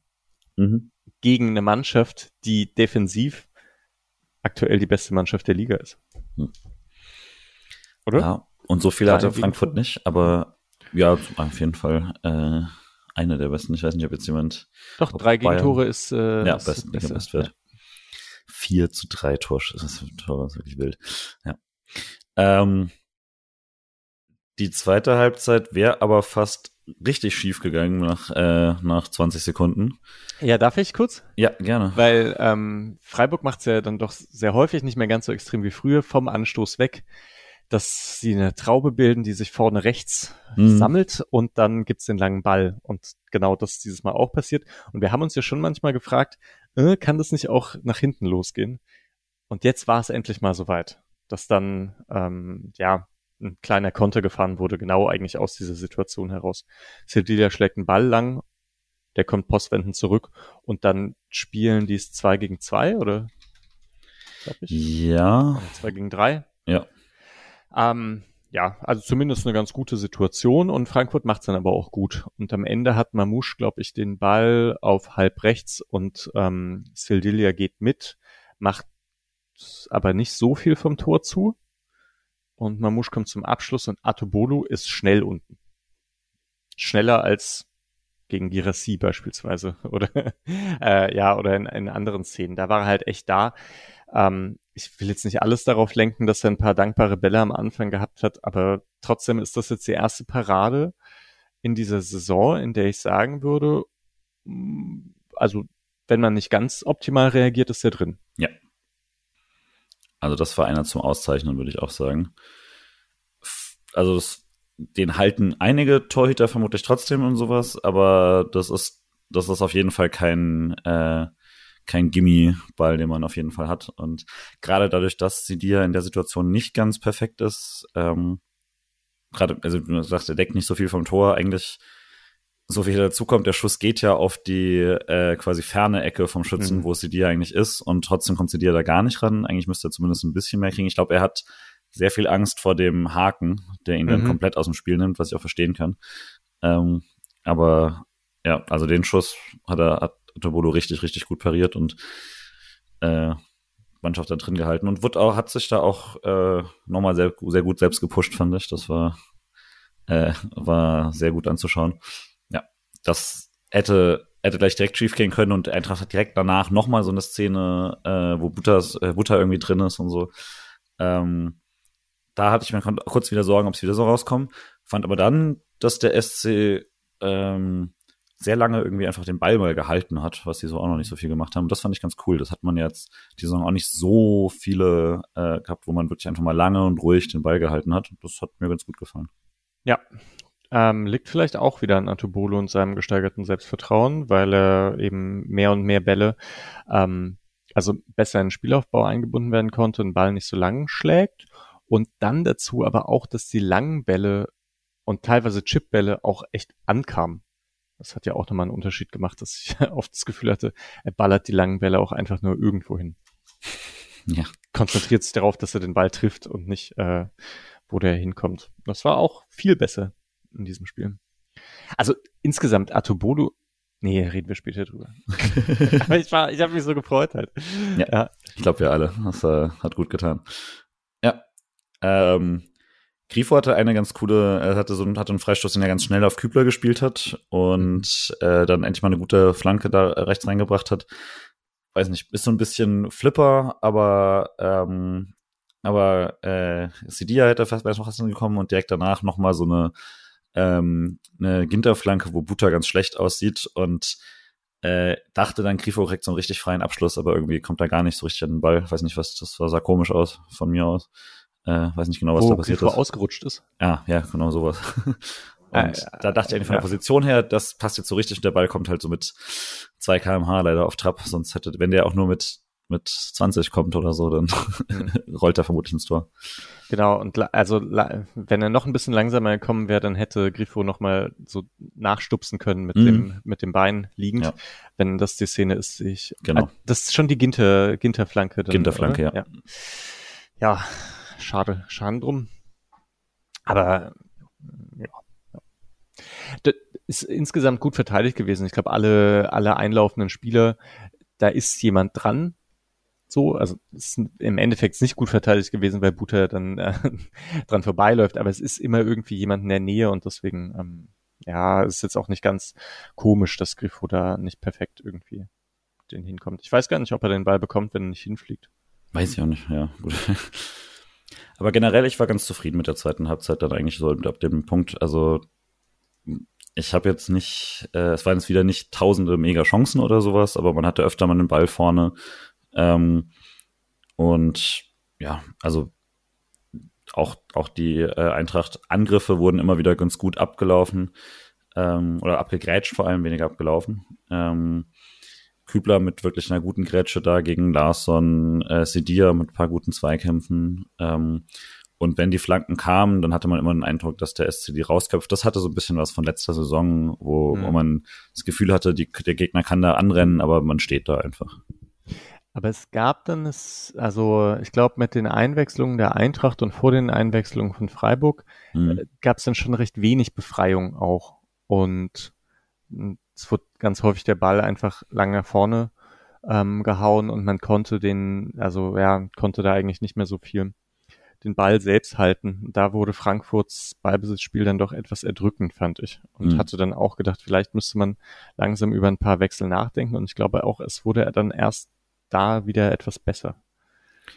Mhm. Gegen eine Mannschaft, die defensiv aktuell die beste Mannschaft der Liga ist. Hm. Oder? Ja, und so viele hatte Frankfurt nicht, aber ja, auf jeden Fall. Äh, eine der besten. Ich weiß nicht, ob jetzt jemand. Doch, drei Gegentore ist. Äh, ja, besten Liga Bestwert. Ja. 4 zu 3 Torschuss. Das ist, Tor, das ist wirklich wild. Ja. Ähm, die zweite Halbzeit wäre aber fast richtig schief gegangen nach, äh, nach 20 Sekunden. Ja, darf ich kurz? Ja, gerne. Weil ähm, Freiburg macht es ja dann doch sehr häufig, nicht mehr ganz so extrem wie früher, vom Anstoß weg dass sie eine Traube bilden, die sich vorne rechts mhm. sammelt und dann gibt's den langen Ball. Und genau das ist dieses Mal auch passiert. Und wir haben uns ja schon manchmal gefragt, äh, kann das nicht auch nach hinten losgehen? Und jetzt war es endlich mal soweit, dass dann ähm, ja ein kleiner Konter gefahren wurde, genau eigentlich aus dieser Situation heraus. Sedilia schlägt einen Ball lang, der kommt postwendend zurück und dann spielen die es zwei gegen zwei oder? Ja. Zwei gegen drei. Ja. Ähm, ja, also zumindest eine ganz gute Situation und Frankfurt macht es dann aber auch gut. Und am Ende hat Mamouche, glaube ich, den Ball auf halb rechts und ähm, Sildilia geht mit, macht aber nicht so viel vom Tor zu. Und Mamouche kommt zum Abschluss und Atobolu ist schnell unten. Schneller als gegen Girassi beispielsweise oder äh, ja oder in, in anderen Szenen. Da war er halt echt da. Ähm, ich will jetzt nicht alles darauf lenken, dass er ein paar dankbare Bälle am Anfang gehabt hat, aber trotzdem ist das jetzt die erste Parade in dieser Saison, in der ich sagen würde, mm, also wenn man nicht ganz optimal reagiert, ist er drin. Ja. Also das war einer zum Auszeichnen, würde ich auch sagen. Also das, den halten einige Torhüter vermutlich trotzdem und sowas, aber das ist, das ist auf jeden Fall kein äh, kein Gimme-Ball, den man auf jeden Fall hat. Und gerade dadurch, dass sie dir in der Situation nicht ganz perfekt ist, ähm, gerade, also du sagst, er deckt nicht so viel vom Tor, eigentlich so viel dazu kommt, der Schuss geht ja auf die äh, quasi ferne Ecke vom Schützen, mhm. wo sie dir eigentlich ist, und trotzdem kommt sie dir da gar nicht ran. Eigentlich müsste er zumindest ein bisschen mehr kriegen. Ich glaube, er hat sehr viel Angst vor dem Haken, der ihn mhm. dann komplett aus dem Spiel nimmt, was ich auch verstehen kann. Ähm, aber ja, also den Schuss hat er, hat Tobolo richtig, richtig gut pariert und äh, Mannschaft da drin gehalten und wird auch, hat sich da auch äh, nochmal sehr, sehr gut selbst gepusht, fand ich. Das war, äh, war sehr gut anzuschauen. Ja, das hätte, hätte gleich direkt schief gehen können und Eintracht hat direkt danach nochmal so eine Szene, äh, wo Butters, äh, Butter irgendwie drin ist und so. Ähm, da hatte ich mir kurz wieder Sorgen, ob es wieder so rauskommt. Fand aber dann, dass der SC ähm, sehr lange irgendwie einfach den Ball mal gehalten hat, was sie so auch noch nicht so viel gemacht haben. Das fand ich ganz cool. Das hat man jetzt die Saison auch nicht so viele äh, gehabt, wo man wirklich einfach mal lange und ruhig den Ball gehalten hat. Das hat mir ganz gut gefallen. Ja. Ähm, liegt vielleicht auch wieder an Antobolo und seinem gesteigerten Selbstvertrauen, weil er eben mehr und mehr Bälle, ähm, also besser in den Spielaufbau eingebunden werden konnte, den Ball nicht so lang schlägt. Und dann dazu aber auch, dass die langen Bälle und teilweise Chipbälle auch echt ankamen. Das hat ja auch nochmal einen Unterschied gemacht, dass ich oft das Gefühl hatte, er ballert die langen Bälle auch einfach nur irgendwo hin. Ja. Konzentriert sich darauf, dass er den Ball trifft und nicht, äh, wo der hinkommt. Das war auch viel besser in diesem Spiel. Also insgesamt, Atobolu Nee, reden wir später drüber. Aber ich war, ich habe mich so gefreut halt. Ja, ja. ich glaube wir alle. Das äh, hat gut getan. Ähm, Grifo hatte eine ganz coole, er hatte so hatte einen Freistoß, den er ganz schnell auf Kübler gespielt hat und äh, dann endlich mal eine gute Flanke da rechts reingebracht hat. Weiß nicht, ist so ein bisschen Flipper, aber ähm, aber äh, Sidia hätte fast bei fast gekommen und direkt danach noch mal so eine ähm, eine Ginterflanke, wo Buta ganz schlecht aussieht und äh, dachte dann Grifo kriegt so einen richtig freien Abschluss, aber irgendwie kommt er gar nicht so richtig an den Ball. Weiß nicht, was das war, sah komisch aus von mir aus. Äh, weiß nicht genau, was Wo da passiert Grifo ist. ausgerutscht ist. Ja, ja, genau sowas. Und Äh, da dachte ich eigentlich von der ja. Position her, das passt jetzt so richtig und der Ball kommt halt so mit 2 kmh leider auf Trab, sonst hätte, wenn der auch nur mit, mit 20 kommt oder so, dann rollt er vermutlich ins Tor. Genau, und also wenn er noch ein bisschen langsamer gekommen wäre, dann hätte Grifo noch mal so nachstupsen können mit Mhm. dem mit dem Bein liegend. Ja. Wenn das die Szene ist, ich. Genau. Ah, das ist schon die Ginter Ginterflanke. dann, Ginterflanke, oder? ja. Ja, schade, schade drum. Aber ja. Das ist insgesamt gut verteidigt gewesen. Ich glaube, alle alle einlaufenden Spieler, da ist jemand dran, so, also ist im Endeffekt nicht gut verteidigt gewesen, weil Buter dann äh, dran vorbeiläuft, aber es ist immer irgendwie jemand in der Nähe und deswegen, ähm, ja, ist jetzt auch nicht ganz komisch, dass Griffo da nicht perfekt irgendwie den hinkommt. Ich weiß gar nicht, ob er den Ball bekommt, wenn er nicht hinfliegt. Weiß ich auch nicht, ja, gut. Aber generell, ich war ganz zufrieden mit der zweiten Halbzeit dann eigentlich so ab dem Punkt. Also ich habe jetzt nicht, äh, es waren jetzt wieder nicht tausende mega Chancen oder sowas, aber man hatte öfter mal den Ball vorne. Ähm, und ja, also auch, auch die äh, Eintracht-Angriffe wurden immer wieder ganz gut abgelaufen ähm, oder abgegrätscht vor allem, weniger abgelaufen. Ähm, Kübler mit wirklich einer guten Grätsche da gegen Larsson, äh, Sedia mit ein paar guten Zweikämpfen. Ähm, und wenn die Flanken kamen, dann hatte man immer den Eindruck, dass der SC die rausköpft. Das hatte so ein bisschen was von letzter Saison, wo, Mhm. wo man das Gefühl hatte, die, der Gegner kann da anrennen, aber man steht da einfach. Aber es gab dann es, also ich glaube mit den Einwechslungen der Eintracht und vor den Einwechslungen von Freiburg Mhm. gab es dann schon recht wenig Befreiung auch. Und es wurde ganz häufig der Ball einfach lang nach vorne ähm, gehauen und man konnte den, also ja, konnte da eigentlich nicht mehr so viel den Ball selbst halten. Da wurde Frankfurts Ballbesitzspiel dann doch etwas erdrückend, fand ich. Und Mhm. hatte dann auch gedacht, vielleicht müsste man langsam über ein paar Wechsel nachdenken. Und ich glaube auch, es wurde dann erst da wieder etwas besser,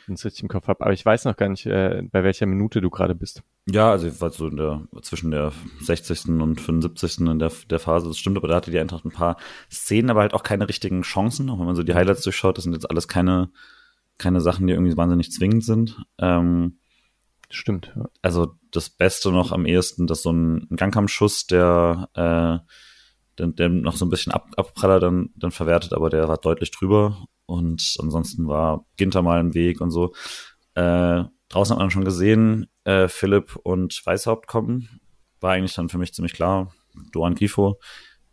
wenn ich es richtig im Kopf habe. Aber ich weiß noch gar nicht, äh, bei welcher Minute du gerade bist. Ja, also ich war so in der, zwischen der 60. und 75. in der, der Phase, das stimmt, aber da hatte die Eintracht ein paar Szenen, aber halt auch keine richtigen Chancen. Auch wenn man so die Highlights durchschaut, das sind jetzt alles keine, keine Sachen, die irgendwie wahnsinnig zwingend sind. Ähm, Stimmt. Ja. also das Beste noch am ehesten, dass so ein Gangkampfschuss, der, äh, der, der noch so ein bisschen ab, Abpraller dann, dann verwertet, aber der war deutlich drüber und ansonsten war Ginter mal im Weg und so. Äh, draußen hat man schon gesehen, äh, Philipp und Weißhaupt kommen. War eigentlich dann für mich ziemlich klar. Doan Grifo.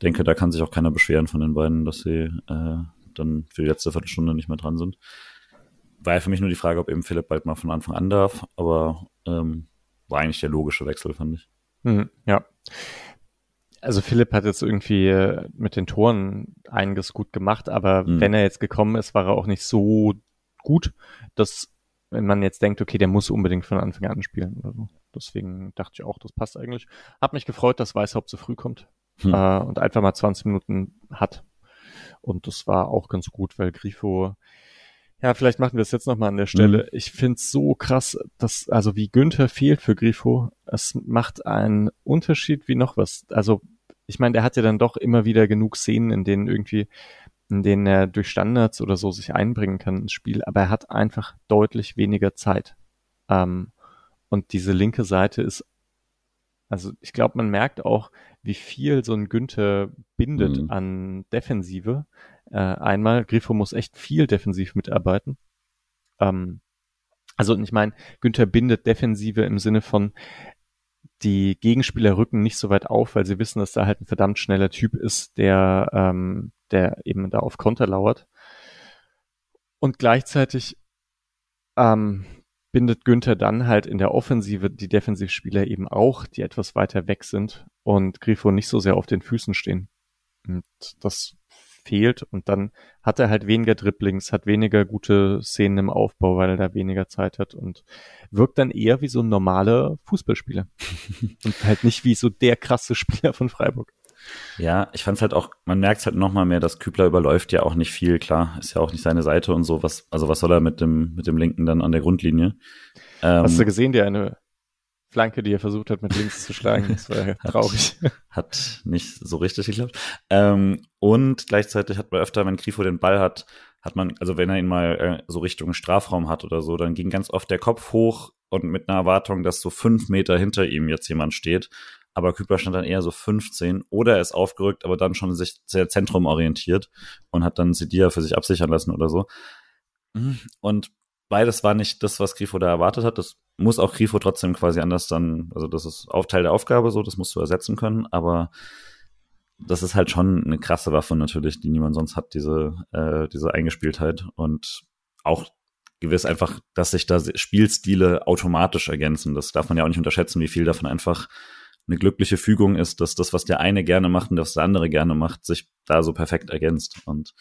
Denke, da kann sich auch keiner beschweren von den beiden, dass sie äh, dann für die letzte Viertelstunde nicht mehr dran sind. War ja für mich nur die Frage, ob eben Philipp bald mal von Anfang an darf, aber ähm, war eigentlich der logische Wechsel, fand ich. Mhm, ja. Also Philipp hat jetzt irgendwie äh, mit den Toren einiges gut gemacht, aber Mhm. wenn er jetzt gekommen ist, war er auch nicht so gut, dass wenn man jetzt denkt, okay, der muss unbedingt von Anfang an spielen oder so. Deswegen dachte ich auch, das passt eigentlich. Hab mich gefreut, dass Weißhaupt so früh kommt Hm. äh, und einfach mal 20 Minuten hat. Und das war auch ganz gut, weil Grifo, ja, vielleicht machen wir das jetzt nochmal an der Stelle. Ich find's so krass, dass, also wie Günther fehlt für Grifo, es macht einen Unterschied wie noch was. Also, ich meine, der hat ja dann doch immer wieder genug Szenen, in denen irgendwie, in denen er durch Standards oder so sich einbringen kann ins Spiel, aber er hat einfach deutlich weniger Zeit. Ähm, und diese linke Seite ist, also ich glaube, man merkt auch, wie viel so ein Günther bindet Mhm. an Defensive. Äh, einmal, Grifo muss echt viel defensiv mitarbeiten. Ähm, also ich meine, Günther bindet Defensive im Sinne von, die Gegenspieler rücken nicht so weit auf, weil sie wissen, dass da halt ein verdammt schneller Typ ist, der, ähm, der eben da auf Konter lauert. Und gleichzeitig ähm, bindet Günther dann halt in der Offensive die Defensivspieler eben auch, die etwas weiter weg sind und Grifo nicht so sehr auf den Füßen stehen. Und das fehlt und dann hat er halt weniger Dribblings, hat weniger gute Szenen im Aufbau, weil er da weniger Zeit hat und wirkt dann eher wie so ein normaler Fußballspieler und halt nicht wie so der krasse Spieler von Freiburg. Ja, ich fand es halt auch, man merkt halt noch mal mehr, dass Kübler überläuft ja auch nicht viel, klar, ist ja auch nicht seine Seite und so, was, also was soll er mit dem, mit dem Linken dann an der Grundlinie? Ähm, Hast du gesehen, die eine Flanke, die er versucht hat, mit links zu schlagen. Das war ja traurig. Hat nicht so richtig geklappt. Ähm, und gleichzeitig hat man öfter, wenn Grifo den Ball hat, hat man, also wenn er ihn mal äh, so Richtung Strafraum hat oder so, dann ging ganz oft der Kopf hoch und mit einer Erwartung, dass so fünf Meter hinter ihm jetzt jemand steht. Aber Kübler stand dann eher so 15 oder er ist aufgerückt, aber dann schon sich sehr zentrumorientiert und hat dann Sidia für sich absichern lassen oder so. Und beides war nicht das, was Grifo da erwartet hat. Das muss auch Grifo trotzdem quasi anders dann, also das ist auch Teil der Aufgabe so, das musst du ersetzen können, aber das ist halt schon eine krasse Waffe natürlich, die niemand sonst hat, diese, äh, diese Eingespieltheit und auch gewiss einfach, dass sich da Spielstile automatisch ergänzen. Das darf man ja auch nicht unterschätzen, wie viel davon einfach eine glückliche Fügung ist, dass das, was der eine gerne macht und das der andere gerne macht, sich da so perfekt ergänzt. Und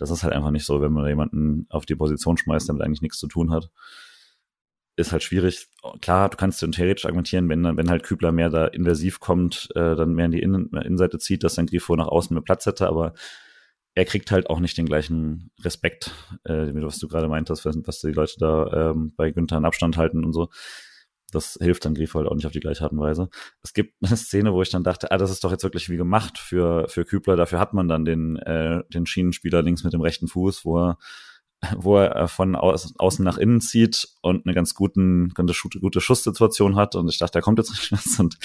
das ist halt einfach nicht so, wenn man jemanden auf die Position schmeißt, damit eigentlich nichts zu tun hat ist halt schwierig. Klar, du kannst theoretisch argumentieren, wenn, wenn halt Kübler mehr da invasiv kommt, äh, dann mehr in die Innen Innenseite zieht, dass sein Grifo nach außen mehr Platz hätte, aber er kriegt halt auch nicht den gleichen Respekt, äh, was du gerade meintest, was, was die Leute da ähm, bei Günther in Abstand halten und so. Das hilft dann Grifo halt auch nicht auf die gleiche Art und Weise. Es gibt eine Szene, wo ich dann dachte, ah, das ist doch jetzt wirklich wie gemacht für, für Kübler. Dafür hat man dann den, äh, den Schienenspieler links mit dem rechten Fuß, wo er wo er äh, von außen nach innen zieht und eine ganz guten, ganz gute Schusssituation hat. Und ich dachte, da kommt jetzt nicht was. Und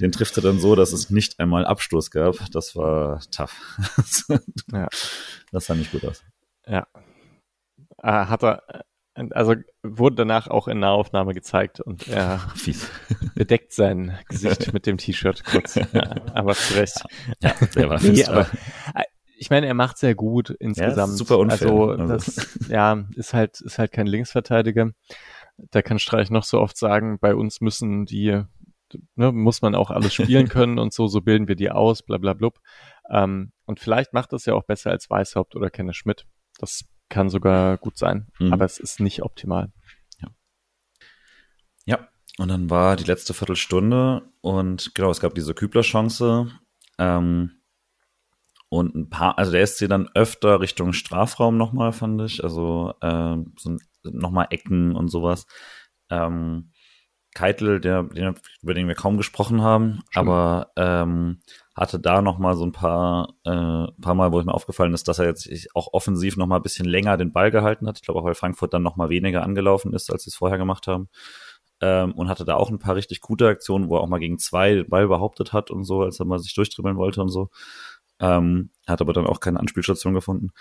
den trifft er dann so, dass es nicht einmal Abstoß gab. Das war tough. ja. Das sah nicht gut aus. Ja. Äh, hat er, also wurde danach auch in Nahaufnahme gezeigt und er Fies. bedeckt sein Gesicht mit dem T-Shirt kurz. Ja, aber zu Recht. Ja, der war nee, aber, ich meine, er macht sehr gut insgesamt. Ja, super unfair. Also, also, das, ja, ist halt, ist halt kein Linksverteidiger. Da kann Streich noch so oft sagen, bei uns müssen die, ne, muss man auch alles spielen können und so, so bilden wir die aus, bla, bla, blub. Ähm, und vielleicht macht das ja auch besser als Weißhaupt oder Kenne Schmidt. Das kann sogar gut sein, mhm. aber es ist nicht optimal. Ja. ja, und dann war die letzte Viertelstunde und genau, es gab diese Kübler-Chance. Ähm, und ein paar, also der SC dann öfter Richtung Strafraum nochmal, fand ich. Also äh, so nochmal Ecken und sowas. Ähm, Keitel, der, den, über den wir kaum gesprochen haben, Schon. aber ähm, hatte da nochmal so ein paar, äh, paar Mal, wo es mir aufgefallen ist, dass er jetzt auch offensiv nochmal ein bisschen länger den Ball gehalten hat. Ich glaube auch, weil Frankfurt dann nochmal weniger angelaufen ist, als sie es vorher gemacht haben. Ähm, und hatte da auch ein paar richtig gute Aktionen, wo er auch mal gegen zwei den Ball behauptet hat und so, als er mal sich durchdribbeln wollte und so. Ähm, hat aber dann auch keine Anspielstation gefunden.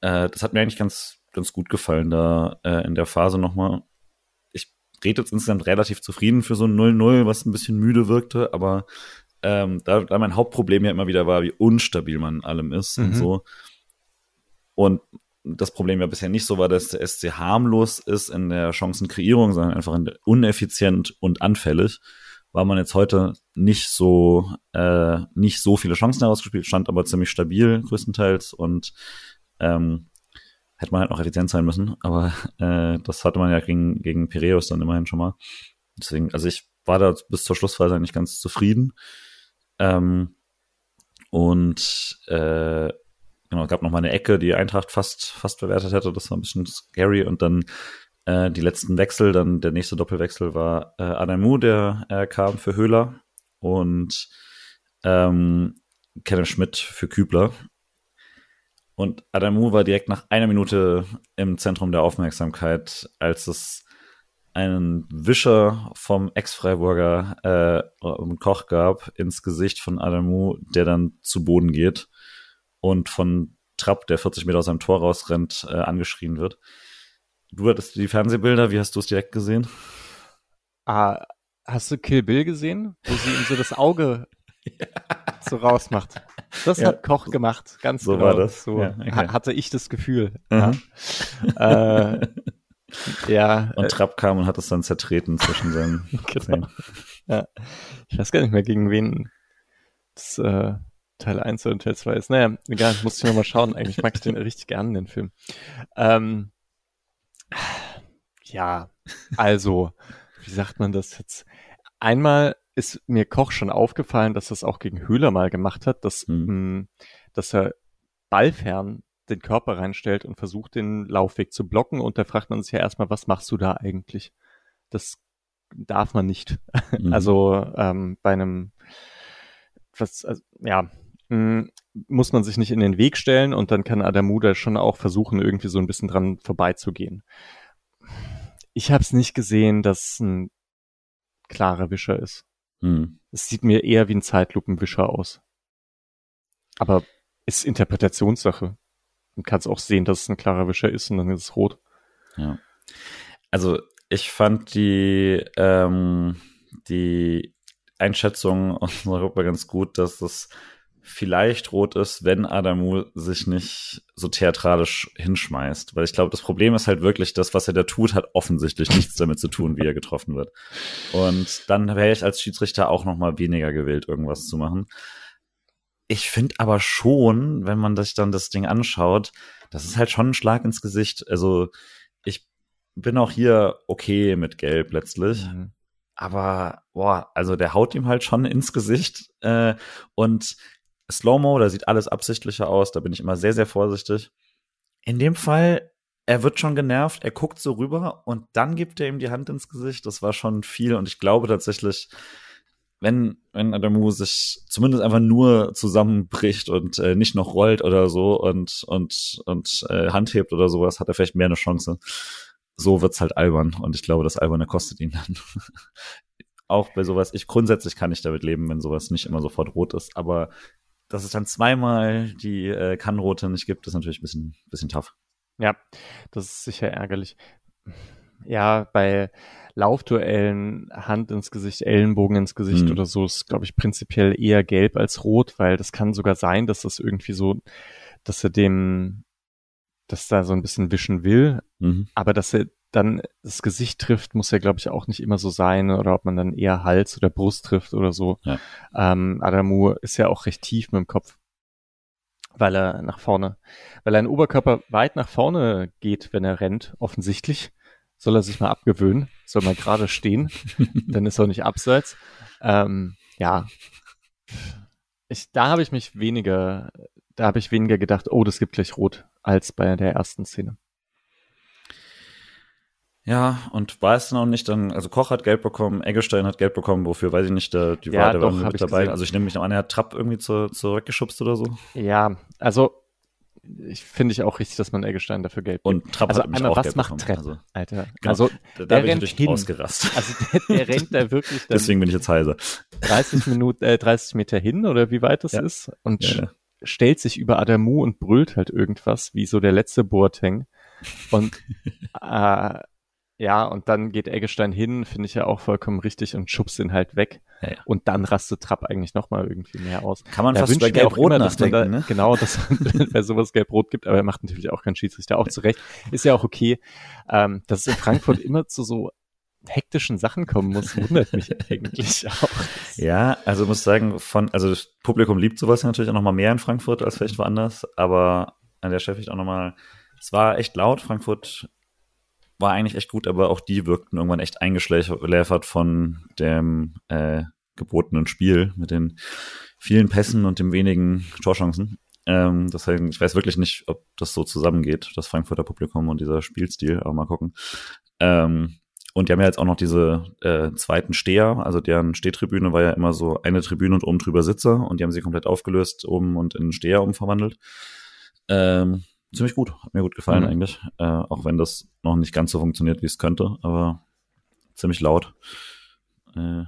Äh, das hat mir eigentlich ganz, ganz gut gefallen, da äh, in der Phase nochmal. Ich jetzt insgesamt relativ zufrieden für so ein 0-0, was ein bisschen müde wirkte, aber ähm, da, da mein Hauptproblem ja immer wieder war, wie unstabil man in allem ist mhm. und so. Und das Problem ja bisher nicht so war, dass der SC harmlos ist in der Chancenkreierung, sondern einfach uneffizient und anfällig war man jetzt heute nicht so äh, nicht so viele Chancen herausgespielt, stand aber ziemlich stabil größtenteils und ähm, hätte man halt noch effizient sein müssen, aber äh, das hatte man ja gegen, gegen Piraeus dann immerhin schon mal. Deswegen, also ich war da bis zur Schlussphase nicht ganz zufrieden. Ähm, und äh, genau, gab noch mal eine Ecke, die Eintracht fast fast bewertet hätte. Das war ein bisschen scary. Und dann äh, die letzten Wechsel, dann der nächste Doppelwechsel war äh, Adamu, der äh, kam für Höhler und ähm, Kenneth Schmidt für Kübler. Und Adamu war direkt nach einer Minute im Zentrum der Aufmerksamkeit, als es einen Wischer vom Ex-Freiburger äh, Koch gab ins Gesicht von Adamu, der dann zu Boden geht und von Trapp, der 40 Meter aus seinem Tor rausrennt, äh, angeschrien wird. Du hattest die Fernsehbilder, wie hast du es direkt gesehen? Ah, hast du Kill Bill gesehen, wo sie ihm so das Auge so rausmacht? Das ja. hat Koch gemacht, ganz so genau. war das. So ja, okay. hatte ich das Gefühl. Mhm. Ja. äh, ja. Und Trapp kam und hat es dann zertreten zwischen seinen genau. Ja. Ich weiß gar nicht mehr, gegen wen das äh, Teil 1 oder Teil 2 ist. Naja, egal, muss ich nochmal schauen. Eigentlich mag ich den richtig gerne, den Film. Ähm, ja, also, wie sagt man das jetzt? Einmal ist mir Koch schon aufgefallen, dass das auch gegen Höhler mal gemacht hat, dass, Hm. mh, dass er ballfern den Körper reinstellt und versucht, den Laufweg zu blocken. Und da fragt man sich ja erstmal, was machst du da eigentlich? Das darf man nicht. Mhm. Also ähm, bei einem, was, also, ja, mh, muss man sich nicht in den Weg stellen und dann kann Adamuda schon auch versuchen, irgendwie so ein bisschen dran vorbeizugehen. Ich habe es nicht gesehen, dass ein klarer Wischer ist. Hm. Es sieht mir eher wie ein Zeitlupenwischer aus. Aber ist Interpretationssache. Man kann es auch sehen, dass es ein klarer Wischer ist und dann ist es rot. Ja. Also ich fand die, ähm, die Einschätzung unserer Gruppe ganz gut, dass es vielleicht rot ist, wenn Adamu sich nicht so theatralisch hinschmeißt. Weil ich glaube, das Problem ist halt wirklich, das, was er da tut, hat offensichtlich nichts damit zu tun, wie er getroffen wird. Und dann wäre ich als Schiedsrichter auch noch mal weniger gewillt, irgendwas zu machen. Ich finde aber schon, wenn man sich dann das Ding anschaut, das ist halt schon ein Schlag ins Gesicht. Also ich bin auch hier okay mit Gelb letztlich. Mhm. Aber, boah, also der haut ihm halt schon ins Gesicht. Äh, und Slow-Mo, da sieht alles absichtlicher aus, da bin ich immer sehr, sehr vorsichtig. In dem Fall, er wird schon genervt, er guckt so rüber und dann gibt er ihm die Hand ins Gesicht. Das war schon viel und ich glaube tatsächlich, wenn, wenn Adamu sich zumindest einfach nur zusammenbricht und äh, nicht noch rollt oder so und, und, und äh, Hand hebt oder sowas, hat er vielleicht mehr eine Chance. So wird's halt albern und ich glaube, das Alberne kostet ihn dann. Auch bei sowas, ich grundsätzlich kann ich damit leben, wenn sowas nicht immer sofort rot ist, aber dass es dann zweimal die äh, Kannrote nicht gibt, ist natürlich ein bisschen, bisschen tough. Ja, das ist sicher ärgerlich. Ja, bei Laufduellen, Hand ins Gesicht, Ellenbogen ins Gesicht Mhm. oder so ist, glaube ich, prinzipiell eher gelb als rot, weil das kann sogar sein, dass das irgendwie so, dass er dem, dass da so ein bisschen wischen will, Mhm. aber dass er dann das Gesicht trifft, muss ja, glaube ich, auch nicht immer so sein oder ob man dann eher Hals oder Brust trifft oder so. Ja. Ähm, Adamu ist ja auch recht tief mit dem Kopf, weil er nach vorne, weil ein Oberkörper weit nach vorne geht, wenn er rennt, offensichtlich. Soll er sich mal abgewöhnen, soll mal gerade stehen, dann ist er nicht abseits. Ähm, ja, ich, da habe ich mich weniger, da habe ich weniger gedacht, oh, das gibt gleich rot, als bei der ersten Szene. Ja, und war es dann auch nicht dann, also Koch hat Geld bekommen, Eggestein hat Geld bekommen, wofür weiß ich nicht, der, die Ja, war, der war doch, hab mit ich dabei. gesehen. Also ich nehme mich noch an, er hat Trapp irgendwie zu, zurückgeschubst oder so. Ja, also ich finde ich auch richtig, dass man Eggestein dafür Geld gibt. Und Trapp also hat nämlich einmal, auch was Geld macht bekommen. Trepp, Also, Alter? Genau. Also da, da der bin ich rennt natürlich hin. ausgerastet. Also der, der rennt da wirklich Deswegen bin ich jetzt heiser. 30 Minuten, äh, 30 Meter hin oder wie weit das Ja. ist und ja. stellt sich über Adamu und brüllt halt irgendwas, wie so der letzte Boateng. Und äh, ja, und dann geht Eggestein hin, finde ich ja auch vollkommen richtig und schubst ihn halt weg. Ja, ja. Und dann rastet Trapp eigentlich nochmal irgendwie mehr aus. Kann man Da fast ich auch Gelb-Rot nachdenken, da, ne? Genau, dass bei sowas Gelb-Rot gibt, aber er macht natürlich auch keinen Schiedsrichter, auch zu Recht. Ist ja auch okay. Ähm, dass es in Frankfurt immer zu so hektischen Sachen kommen muss, wundert mich eigentlich auch. Ja, also muss sagen, von, also das Publikum liebt sowas ja natürlich auch noch mal mehr in Frankfurt als vielleicht woanders, aber an der Stelle vielleicht auch noch mal, es war echt laut, Frankfurt war eigentlich echt gut, aber auch die wirkten irgendwann echt eingeschläfert von dem äh, gebotenen Spiel mit den vielen Pässen und dem wenigen Torchancen. Ähm, deswegen, ich weiß wirklich nicht, ob das so zusammengeht, das Frankfurter Publikum und dieser Spielstil, aber mal gucken. Ähm, und die haben ja jetzt auch noch diese äh, zweiten Steher, also deren Stehtribüne war ja immer so eine Tribüne und oben drüber Sitze und die haben sie komplett aufgelöst, oben und in Steher umverwandelt. Ähm, ziemlich gut, hat mir gut gefallen Mhm. eigentlich, äh, auch wenn das noch nicht ganz so funktioniert, wie es könnte, aber ziemlich laut. Äh,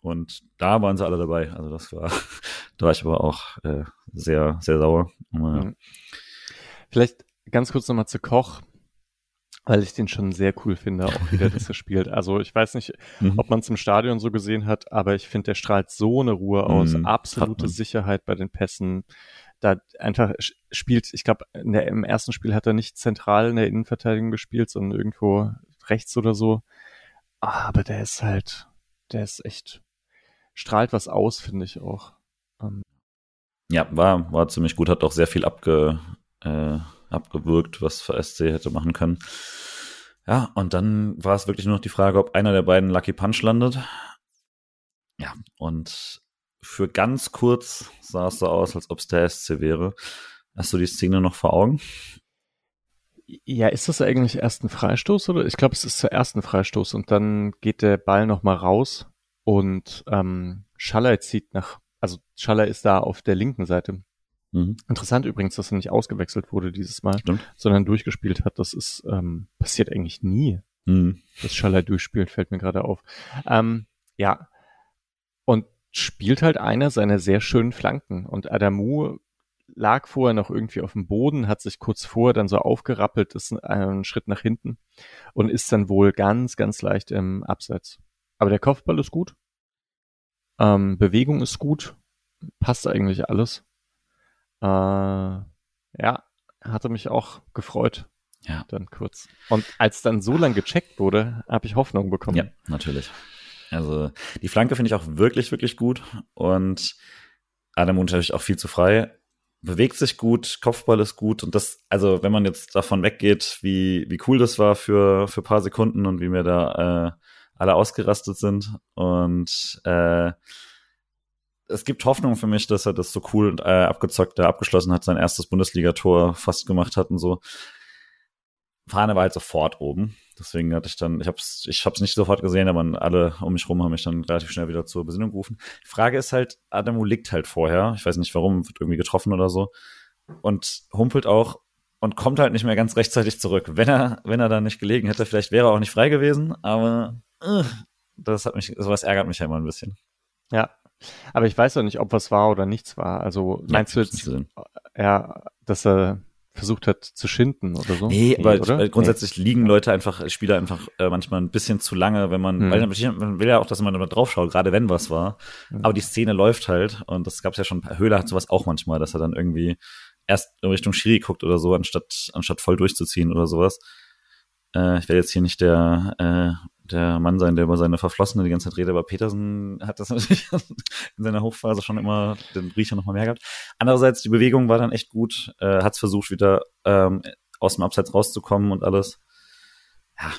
und da waren sie alle dabei, also das war, da war ich aber auch äh, sehr, sehr sauer. Mhm. Vielleicht ganz kurz nochmal zu Koch, weil ich den schon sehr cool finde, auch wieder, dass er spielt. Also ich weiß nicht, Mhm. ob man es im Stadion so gesehen hat, aber ich finde, der strahlt so eine Ruhe aus, Mhm, absolute. Sicherheit bei den Pässen. Da einfach spielt, ich glaube, im ersten Spiel hat er nicht zentral in der Innenverteidigung gespielt, sondern irgendwo rechts oder so. Ah, Aber der ist halt, der ist echt, strahlt was aus, finde ich auch. Ähm, Ja, war, war ziemlich gut, hat auch sehr viel abge, äh, abgewürgt, was für SC hätte machen können. Ja, und dann war es wirklich nur noch die Frage, ob einer der beiden Lucky Punch landet. Ja, und für ganz kurz sah es so aus, als ob es der SC wäre. Hast du die Szene noch vor Augen? Ja, ist das eigentlich erst ein Freistoß oder? Ich glaube, es ist zuerst ein Freistoß und dann geht der Ball nochmal raus und ähm, Schaller zieht nach, also Schaller ist da auf der linken Seite. Mhm. Interessant übrigens, dass er nicht ausgewechselt wurde dieses Mal, Stimmt. sondern durchgespielt hat. Das ist ähm, passiert eigentlich nie, mhm. dass Schaller durchspielt, fällt mir gerade auf. Ähm, ja, spielt halt einer seiner sehr schönen Flanken und Adamu lag vorher noch irgendwie auf dem Boden, hat sich kurz vorher dann so aufgerappelt, ist einen Schritt nach hinten und ist dann wohl ganz, ganz leicht im Abseits. Aber der Kopfball ist gut. Ähm, Bewegung ist gut. Passt eigentlich alles. Äh, ja, hatte mich auch gefreut. Ja. Dann kurz. Und als dann so lang gecheckt wurde, habe ich Hoffnung bekommen. Ja, natürlich. Also die Flanke finde ich auch wirklich, wirklich gut. Und Adam natürlich auch viel zu frei bewegt sich gut, Kopfball ist gut und das, also wenn man jetzt davon weggeht, wie, wie cool das war für, für paar Sekunden und wie mir da äh, alle ausgerastet sind und äh, es gibt Hoffnung für mich, dass er das so cool und äh, abgezockt da abgeschlossen hat, sein erstes Bundesligator fast gemacht hat und so. Fahne war halt sofort oben. Deswegen hatte ich dann, ich habe es ich hab's nicht sofort gesehen, aber alle um mich rum haben mich dann relativ schnell wieder zur Besinnung gerufen. Die Frage ist halt, Adamu liegt halt vorher, ich weiß nicht warum, wird irgendwie getroffen oder so und humpelt auch und kommt halt nicht mehr ganz rechtzeitig zurück. Wenn er, wenn er da nicht gelegen hätte, vielleicht wäre er auch nicht frei gewesen, aber äh, das hat mich, sowas ärgert mich ja immer ein bisschen. Ja, aber ich weiß auch nicht, ob was war oder nichts war. Also meinst ja, du jetzt, ja, dass er versucht hat zu schinden oder so. Nee, aber oder? grundsätzlich nee. liegen Leute einfach, Spieler einfach äh, manchmal ein bisschen zu lange, wenn man, hm. weil man will ja auch, dass man da drauf schaut, gerade wenn was war. Hm. Aber die Szene läuft halt und das gab's ja schon, Höhler hat sowas auch manchmal, dass er dann irgendwie erst in Richtung Schiri guckt oder so, anstatt, anstatt voll durchzuziehen oder sowas. Äh, ich werde jetzt hier nicht der, äh, der Mann sein, der über seine Verflossene die ganze Zeit redet, aber Petersen hat das natürlich in seiner Hochphase schon immer den Riecher noch mal mehr gehabt. Andererseits, die Bewegung war dann echt gut, äh, hat es versucht, wieder ähm, aus dem Abseits rauszukommen und alles. Ja,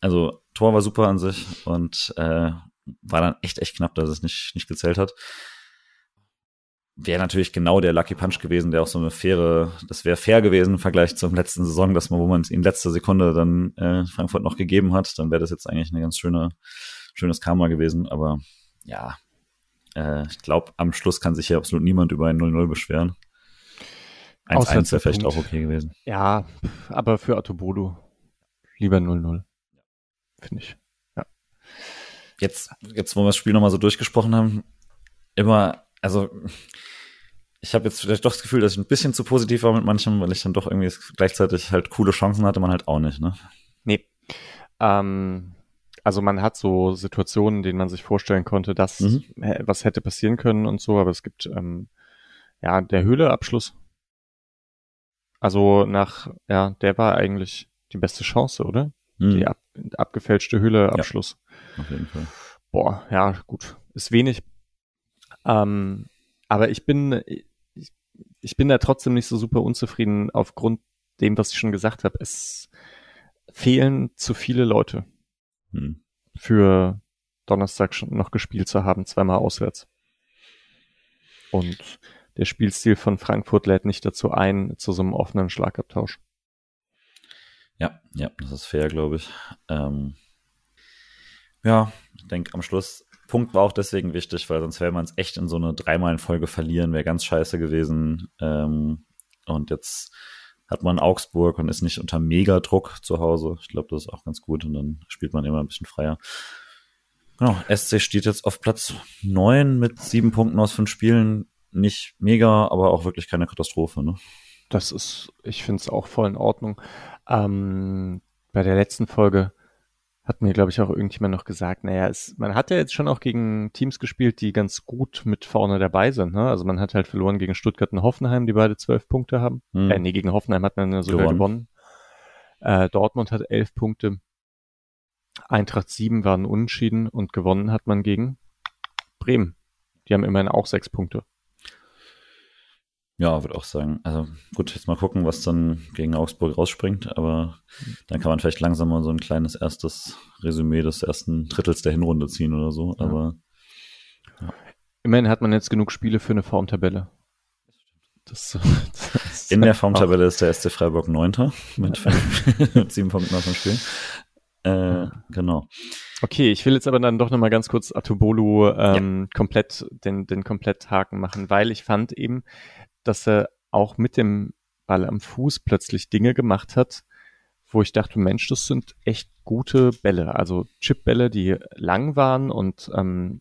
also Tor war super an sich und äh, war dann echt, echt knapp, dass es nicht, nicht gezählt hat wäre natürlich genau der Lucky Punch gewesen, der auch so eine faire, das wäre fair gewesen im Vergleich zur letzten Saison, dass man, wo man es in letzter Sekunde dann äh, Frankfurt noch gegeben hat, dann wäre das jetzt eigentlich eine ganz schöne, schönes Karma gewesen. Aber ja, äh, ich glaube, am Schluss kann sich ja absolut niemand über ein 0-0 beschweren. 1-1 wäre vielleicht auch okay gewesen. Ja, aber für Atobodo lieber 0-0. Finde ich. Ja. Jetzt, jetzt, wo wir das Spiel nochmal so durchgesprochen haben, immer, also ich habe jetzt vielleicht doch das Gefühl, dass ich ein bisschen zu positiv war mit manchem, weil ich dann doch irgendwie gleichzeitig halt coole Chancen hatte, man halt auch nicht, ne? Nee. Ähm, also man hat so Situationen, denen man sich vorstellen konnte, dass mhm. was hätte passieren können und so, aber es gibt ähm, ja der Höhleabschluss. Also nach, ja, der war eigentlich die beste Chance, oder? Mhm. Die ab, abgefälschte Höhleabschluss. Ja, auf jeden Fall. Boah, ja, gut. Ist wenig. Ähm, aber ich bin, ich bin da trotzdem nicht so super unzufrieden aufgrund dem, was ich schon gesagt habe. Es fehlen zu viele Leute hm. für Donnerstag schon noch gespielt zu haben, zweimal auswärts. Und der Spielstil von Frankfurt lädt nicht dazu ein, zu so einem offenen Schlagabtausch. Ja, ja, das ist fair, glaube ich. Ähm, ja, ich denke, am Schluss Punkt war auch deswegen wichtig, weil sonst wäre man es echt in so eine dreimal in Folge verlieren, wäre ganz scheiße gewesen. Ähm, und jetzt hat man Augsburg und ist nicht unter Mega-Druck zu Hause. Ich glaube, das ist auch ganz gut und dann spielt man immer ein bisschen freier. Genau, SC steht jetzt auf Platz neun mit sieben Punkten aus fünf Spielen. Nicht mega, aber auch wirklich keine Katastrophe. Ne? Das ist, ich finde es auch voll in Ordnung. Ähm, bei der letzten Folge hat mir, glaube ich, auch irgendjemand noch gesagt, naja, es, man hat ja jetzt schon auch gegen Teams gespielt, die ganz gut mit vorne dabei sind. Ne? Also man hat halt verloren gegen Stuttgart und Hoffenheim, die beide zwölf Punkte haben. Hm. Äh, nee, gegen Hoffenheim hat man sogar gewonnen. gewonnen. Äh, Dortmund hat elf Punkte. Eintracht sieben waren unentschieden und gewonnen hat man gegen Bremen. Die haben immerhin auch sechs Punkte. Ja, würde auch sagen. Also gut, jetzt mal gucken, was dann gegen Augsburg rausspringt, aber dann kann man vielleicht langsam mal so ein kleines erstes Resümee des ersten Drittels der Hinrunde ziehen oder so. Ja. Aber ja. immerhin hat man jetzt genug Spiele für eine Formtabelle. Das, das In der Formtabelle ist der SC Freiburg Neunter mit, mit sieben Punkten aus dem Spiel. Äh, genau. Okay, ich will jetzt aber dann doch nochmal ganz kurz Atubolu ähm, ja. komplett, den, den Kompletthaken machen, weil ich fand eben, dass er auch mit dem Ball am Fuß plötzlich Dinge gemacht hat, wo ich dachte, Mensch, das sind echt gute Bälle. Also Chipbälle, die lang waren und ähm,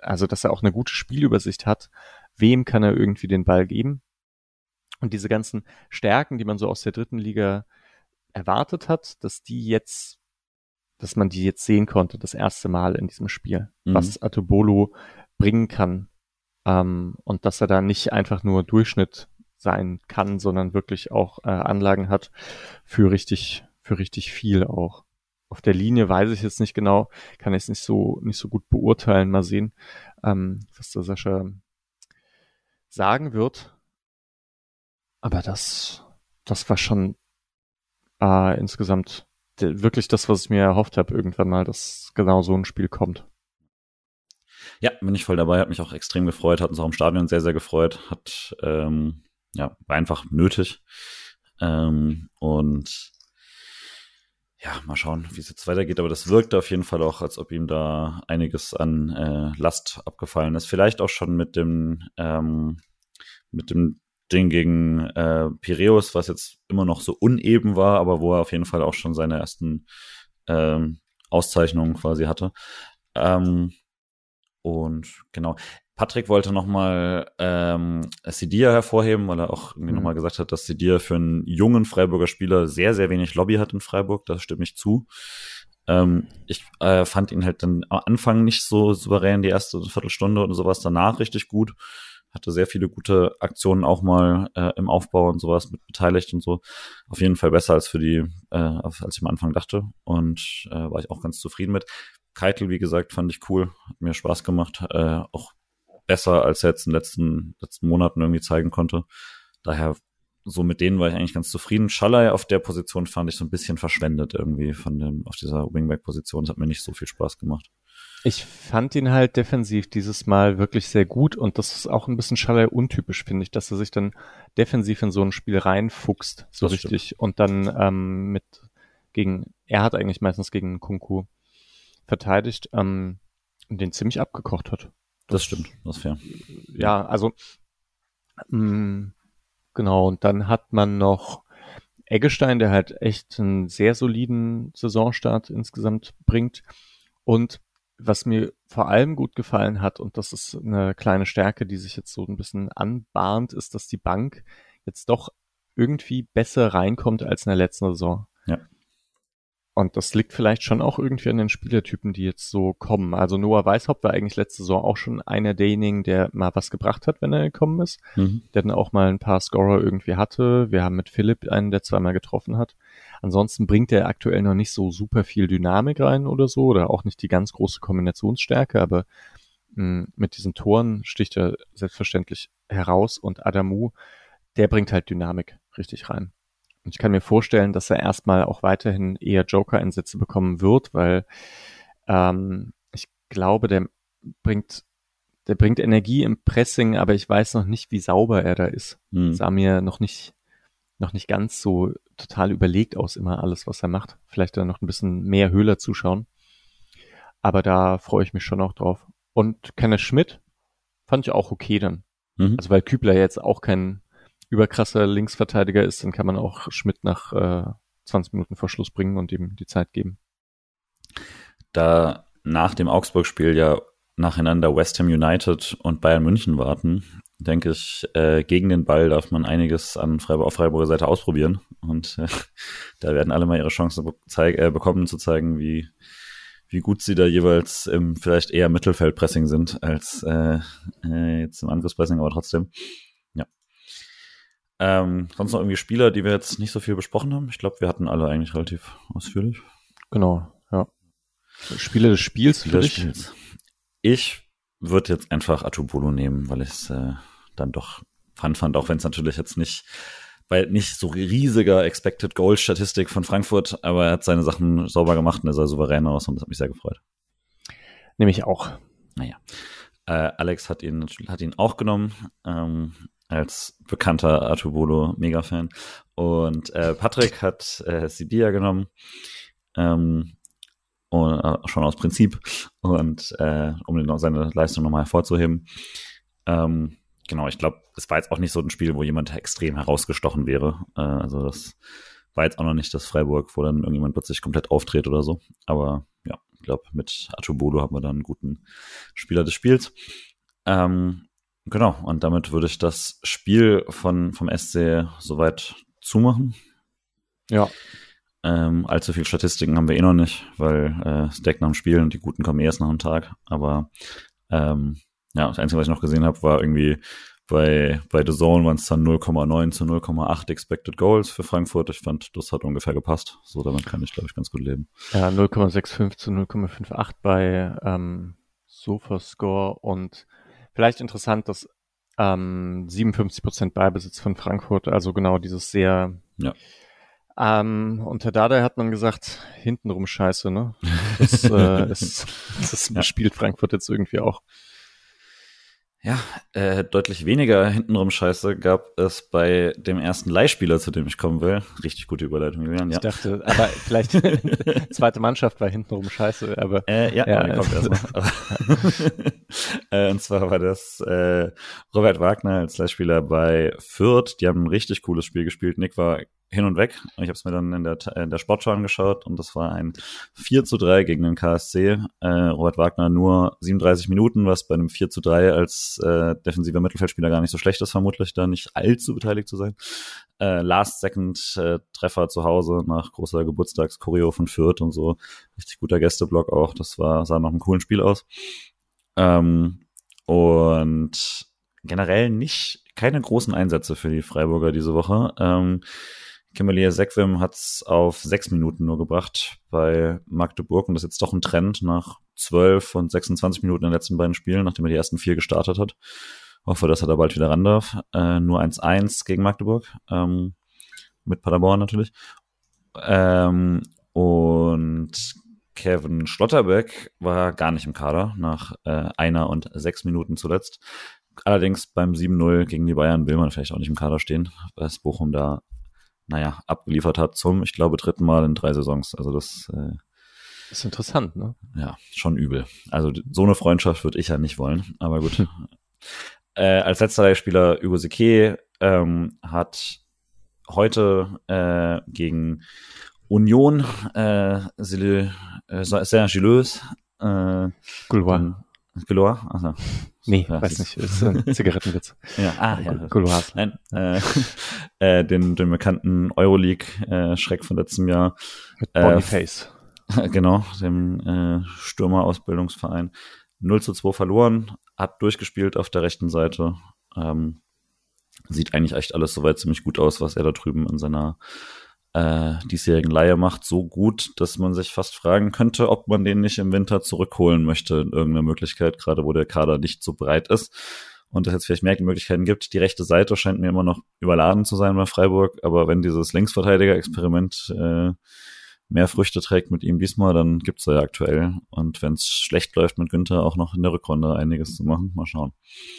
also, dass er auch eine gute Spielübersicht hat. Wem kann er irgendwie den Ball geben? Und diese ganzen Stärken, die man so aus der dritten Liga erwartet hat, dass die jetzt dass man die jetzt sehen konnte, das erste Mal in diesem Spiel, mhm. was Atobolo bringen kann. Ähm, und dass er da nicht einfach nur Durchschnitt sein kann, sondern wirklich auch äh, Anlagen hat für richtig, für richtig viel auch. Auf der Linie weiß ich jetzt nicht genau, kann ich es nicht so, nicht so gut beurteilen. Mal sehen, ähm, was der Sascha sagen wird. Aber das, das war schon äh, insgesamt wirklich das, was ich mir erhofft habe, irgendwann mal, dass genau so ein Spiel kommt. Ja, bin ich voll dabei, hat mich auch extrem gefreut, hat uns auch im Stadion sehr, sehr gefreut, hat, ähm, ja, war einfach nötig. Ähm, und ja, mal schauen, wie es jetzt weitergeht, aber das wirkt auf jeden Fall auch, als ob ihm da einiges an äh, Last abgefallen ist. Vielleicht auch schon mit dem, ähm, mit dem Ding gegen äh, Piräus, was jetzt immer noch so uneben war, aber wo er auf jeden Fall auch schon seine ersten ähm, Auszeichnungen quasi hatte. Ähm, und genau. Patrick wollte nochmal ähm, Sidia hervorheben, weil er auch irgendwie mhm. nochmal gesagt hat, dass Sidia für einen jungen Freiburger Spieler sehr, sehr wenig Lobby hat in Freiburg. Das stimme ich zu. Ähm, ich äh, fand ihn halt dann am Anfang nicht so souverän, die erste Viertelstunde und sowas danach richtig gut hatte sehr viele gute Aktionen auch mal äh, im Aufbau und sowas mit beteiligt und so. Auf jeden Fall besser als für die, äh, als ich am Anfang dachte. Und äh, war ich auch ganz zufrieden mit. Keitel, wie gesagt, fand ich cool, hat mir Spaß gemacht. Äh, auch besser, als er jetzt in den letzten, letzten Monaten irgendwie zeigen konnte. Daher, so mit denen war ich eigentlich ganz zufrieden. Schallei auf der Position fand ich so ein bisschen verschwendet irgendwie von dem, auf dieser Wingback-Position. Das hat mir nicht so viel Spaß gemacht. Ich fand ihn halt defensiv dieses Mal wirklich sehr gut und das ist auch ein bisschen Schaller untypisch, finde ich, dass er sich dann defensiv in so ein Spiel reinfuchst, so das richtig. Stimmt. Und dann ähm, mit gegen, er hat eigentlich meistens gegen Kunku verteidigt, ähm, und den ziemlich abgekocht hat. Das, das stimmt, das ist fair. Ja, also mh, mm, genau, und dann hat man noch Eggestein, der halt echt einen sehr soliden Saisonstart insgesamt bringt. Und was mir vor allem gut gefallen hat, und das ist eine kleine Stärke, die sich jetzt so ein bisschen anbahnt, ist, dass die Bank jetzt doch irgendwie besser reinkommt als in der letzten Saison. Ja. Und das liegt vielleicht schon auch irgendwie an den Spielertypen, die jetzt so kommen. Also Noah Weishaupt war eigentlich letzte Saison auch schon einer derjenigen, der mal was gebracht hat, wenn er gekommen ist. Mhm. Der dann auch mal ein paar Scorer irgendwie hatte. Wir haben mit Philipp einen, der zweimal getroffen hat. Ansonsten bringt er aktuell noch nicht so super viel Dynamik rein oder so oder auch nicht die ganz große Kombinationsstärke, aber mh, hm, mit diesen Toren sticht er selbstverständlich heraus und Adamu, der bringt halt Dynamik richtig rein. Und ich kann mir vorstellen, dass er erstmal auch weiterhin eher Joker-Einsätze bekommen wird, weil ähm, ich glaube, der bringt der bringt Energie im Pressing, aber ich weiß noch nicht, wie sauber er da ist. Hm. Sah mir noch nicht noch nicht ganz so total überlegt aus, immer alles, was er macht. Vielleicht dann noch ein bisschen mehr Höhler zuschauen. Aber da freue ich mich schon auch drauf. Und Kenneth Schmidt fand ich auch okay dann. Mhm. Also weil Kübler jetzt auch kein überkrasser Linksverteidiger ist, dann kann man auch Schmidt nach äh, 20 Minuten vor Schluss bringen und ihm die Zeit geben. Da nach dem Augsburg-Spiel ja nacheinander West Ham United und Bayern München warten, denke ich, äh, gegen den Ball darf man einiges an Freiburg, auf Freiburger Seite ausprobieren. Und äh, da werden alle mal ihre Chance be äh, bekommen, zu zeigen, wie, wie gut sie da jeweils im vielleicht eher Mittelfeldpressing sind, als äh, äh, jetzt im Angriffspressing, aber trotzdem. Ähm, sonst noch irgendwie Spieler, die wir jetzt nicht so viel besprochen haben? Ich glaube, wir hatten alle eigentlich relativ ausführlich. Genau, ja. Spiele des Spiels Spiele des Spiels. Ich würde jetzt einfach Atubolo nehmen, weil ich es äh, dann doch fand, fand, auch wenn es natürlich jetzt nicht bei nicht so riesiger Expected Goal Statistik von Frankfurt, aber er hat seine Sachen sauber gemacht und er sah souverän aus und das hat mich sehr gefreut. Nehme ich auch. Naja. Äh, Alex hat ihn, hat ihn auch genommen, ähm, als bekannter Artubolo Mega-Fan. Und äh, Patrick hat äh, Sidia genommen. Ähm, und, äh, schon aus Prinzip. Und äh, um seine Leistung nochmal hervorzuheben. Ähm, genau, ich glaube, es war jetzt auch nicht so ein Spiel, wo jemand extrem herausgestochen wäre. Äh, also das war jetzt auch noch nicht das Freiburg, wo dann irgendjemand plötzlich komplett auftritt oder so. Aber ja, ich glaube, mit Atubolo haben wir dann einen guten Spieler des Spiels. Ähm, genau, und damit würde ich das Spiel von, vom SC soweit zumachen. Ja. Ähm, allzu viel Statistiken haben wir eh noch nicht, weil äh, es deckt nach dem Spiel und die Guten kommen erst nach dem Tag. Aber ähm, ja, das Einzige, was ich noch gesehen habe, war irgendwie bei, bei The Zone waren es dann 0,9 zu 0,8 Expected Goals für Frankfurt. Ich fand, das hat ungefähr gepasst. So, damit kann ich, glaube ich, ganz gut leben. Ja, 0,65 zu 0,58 bei ähm, Sofascore und vielleicht interessant, dass ähm, 57% Beibesitz von Frankfurt, also genau dieses sehr ja. Ähm, unter Dada hat man gesagt, hintenrum scheiße, ne? Das, äh, ist, das ja. spielt Frankfurt jetzt irgendwie auch. Ja, äh, deutlich weniger hintenrum Scheiße gab es bei dem ersten Leihspieler, zu dem ich kommen will. Richtig gute Überleitung, Julian. Ja. Ich dachte, aber vielleicht zweite Mannschaft war hintenrum Scheiße, aber äh, ja, ja, kommt erstmal. äh, und zwar war das äh, Robert Wagner als Leihspieler bei Fürth. Die haben ein richtig cooles Spiel gespielt. Nick war hin und weg. Ich habe es mir dann in der, in der Sportschau angeschaut und das war ein 4 zu 3 gegen den KSC. Äh, Robert Wagner nur 37 Minuten, was bei einem 4 zu 3 als äh, defensiver Mittelfeldspieler gar nicht so schlecht ist, vermutlich da nicht allzu beteiligt zu sein. Äh, Last Second äh, Treffer zu Hause nach großer Geburtstagschoreo von Fürth und so. Richtig guter Gästeblock auch. Das war, sah nach einem coolen Spiel aus. Ähm, und generell nicht keine großen Einsätze für die Freiburger diese Woche. Ähm, Kimberly Sekwim hat es auf sechs Minuten nur gebracht bei Magdeburg und das ist jetzt doch ein Trend nach zwölf und 26 Minuten in den letzten beiden Spielen, nachdem er die ersten vier gestartet hat. Hoffe, dass er da bald wieder ran darf. Äh, nur 1-1 gegen Magdeburg, ähm, mit Paderborn natürlich. Ähm, und Kevin Schlotterbeck war gar nicht im Kader nach äh, einer und sechs Minuten zuletzt. Allerdings beim 7-0 gegen die Bayern will man vielleicht auch nicht im Kader stehen, was Bochum da naja, abgeliefert hat zum, ich glaube, dritten Mal in drei Saisons. Also das äh, ist interessant, ne? Ja, schon übel. Also so eine Freundschaft würde ich ja nicht wollen, aber gut. äh, als letzter Spieler Hugo Seke ähm, hat heute äh, gegen Union äh, Saint-Gilles äh, Goulois. Goulois? Also, Nee, ja, weiß nicht, ist ein Zigarettenwitz. ja, ah, ja. Guluas. Nein, äh, äh, den, den bekannten Euroleague-Schreck äh, von letztem Jahr. Mit Boniface. Äh, genau, dem äh, Stürmer-Ausbildungsverein. 0 zu 2 verloren, hat durchgespielt auf der rechten Seite. Ähm, sieht eigentlich echt alles soweit ziemlich gut aus, was er da drüben in seiner äh, diesjährigen Laie macht, so gut, dass man sich fast fragen könnte, ob man den nicht im Winter zurückholen möchte in irgendeiner Möglichkeit, gerade wo der Kader nicht so breit ist und es jetzt vielleicht mehr Möglichkeiten gibt. Die rechte Seite scheint mir immer noch überladen zu sein bei Freiburg, aber wenn dieses Linksverteidiger-Experiment äh, mehr Früchte trägt mit ihm diesmal, dann gibt's da ja aktuell. Und wenn es schlecht läuft mit Günther, auch noch in der Rückrunde einiges zu machen. Mal schauen.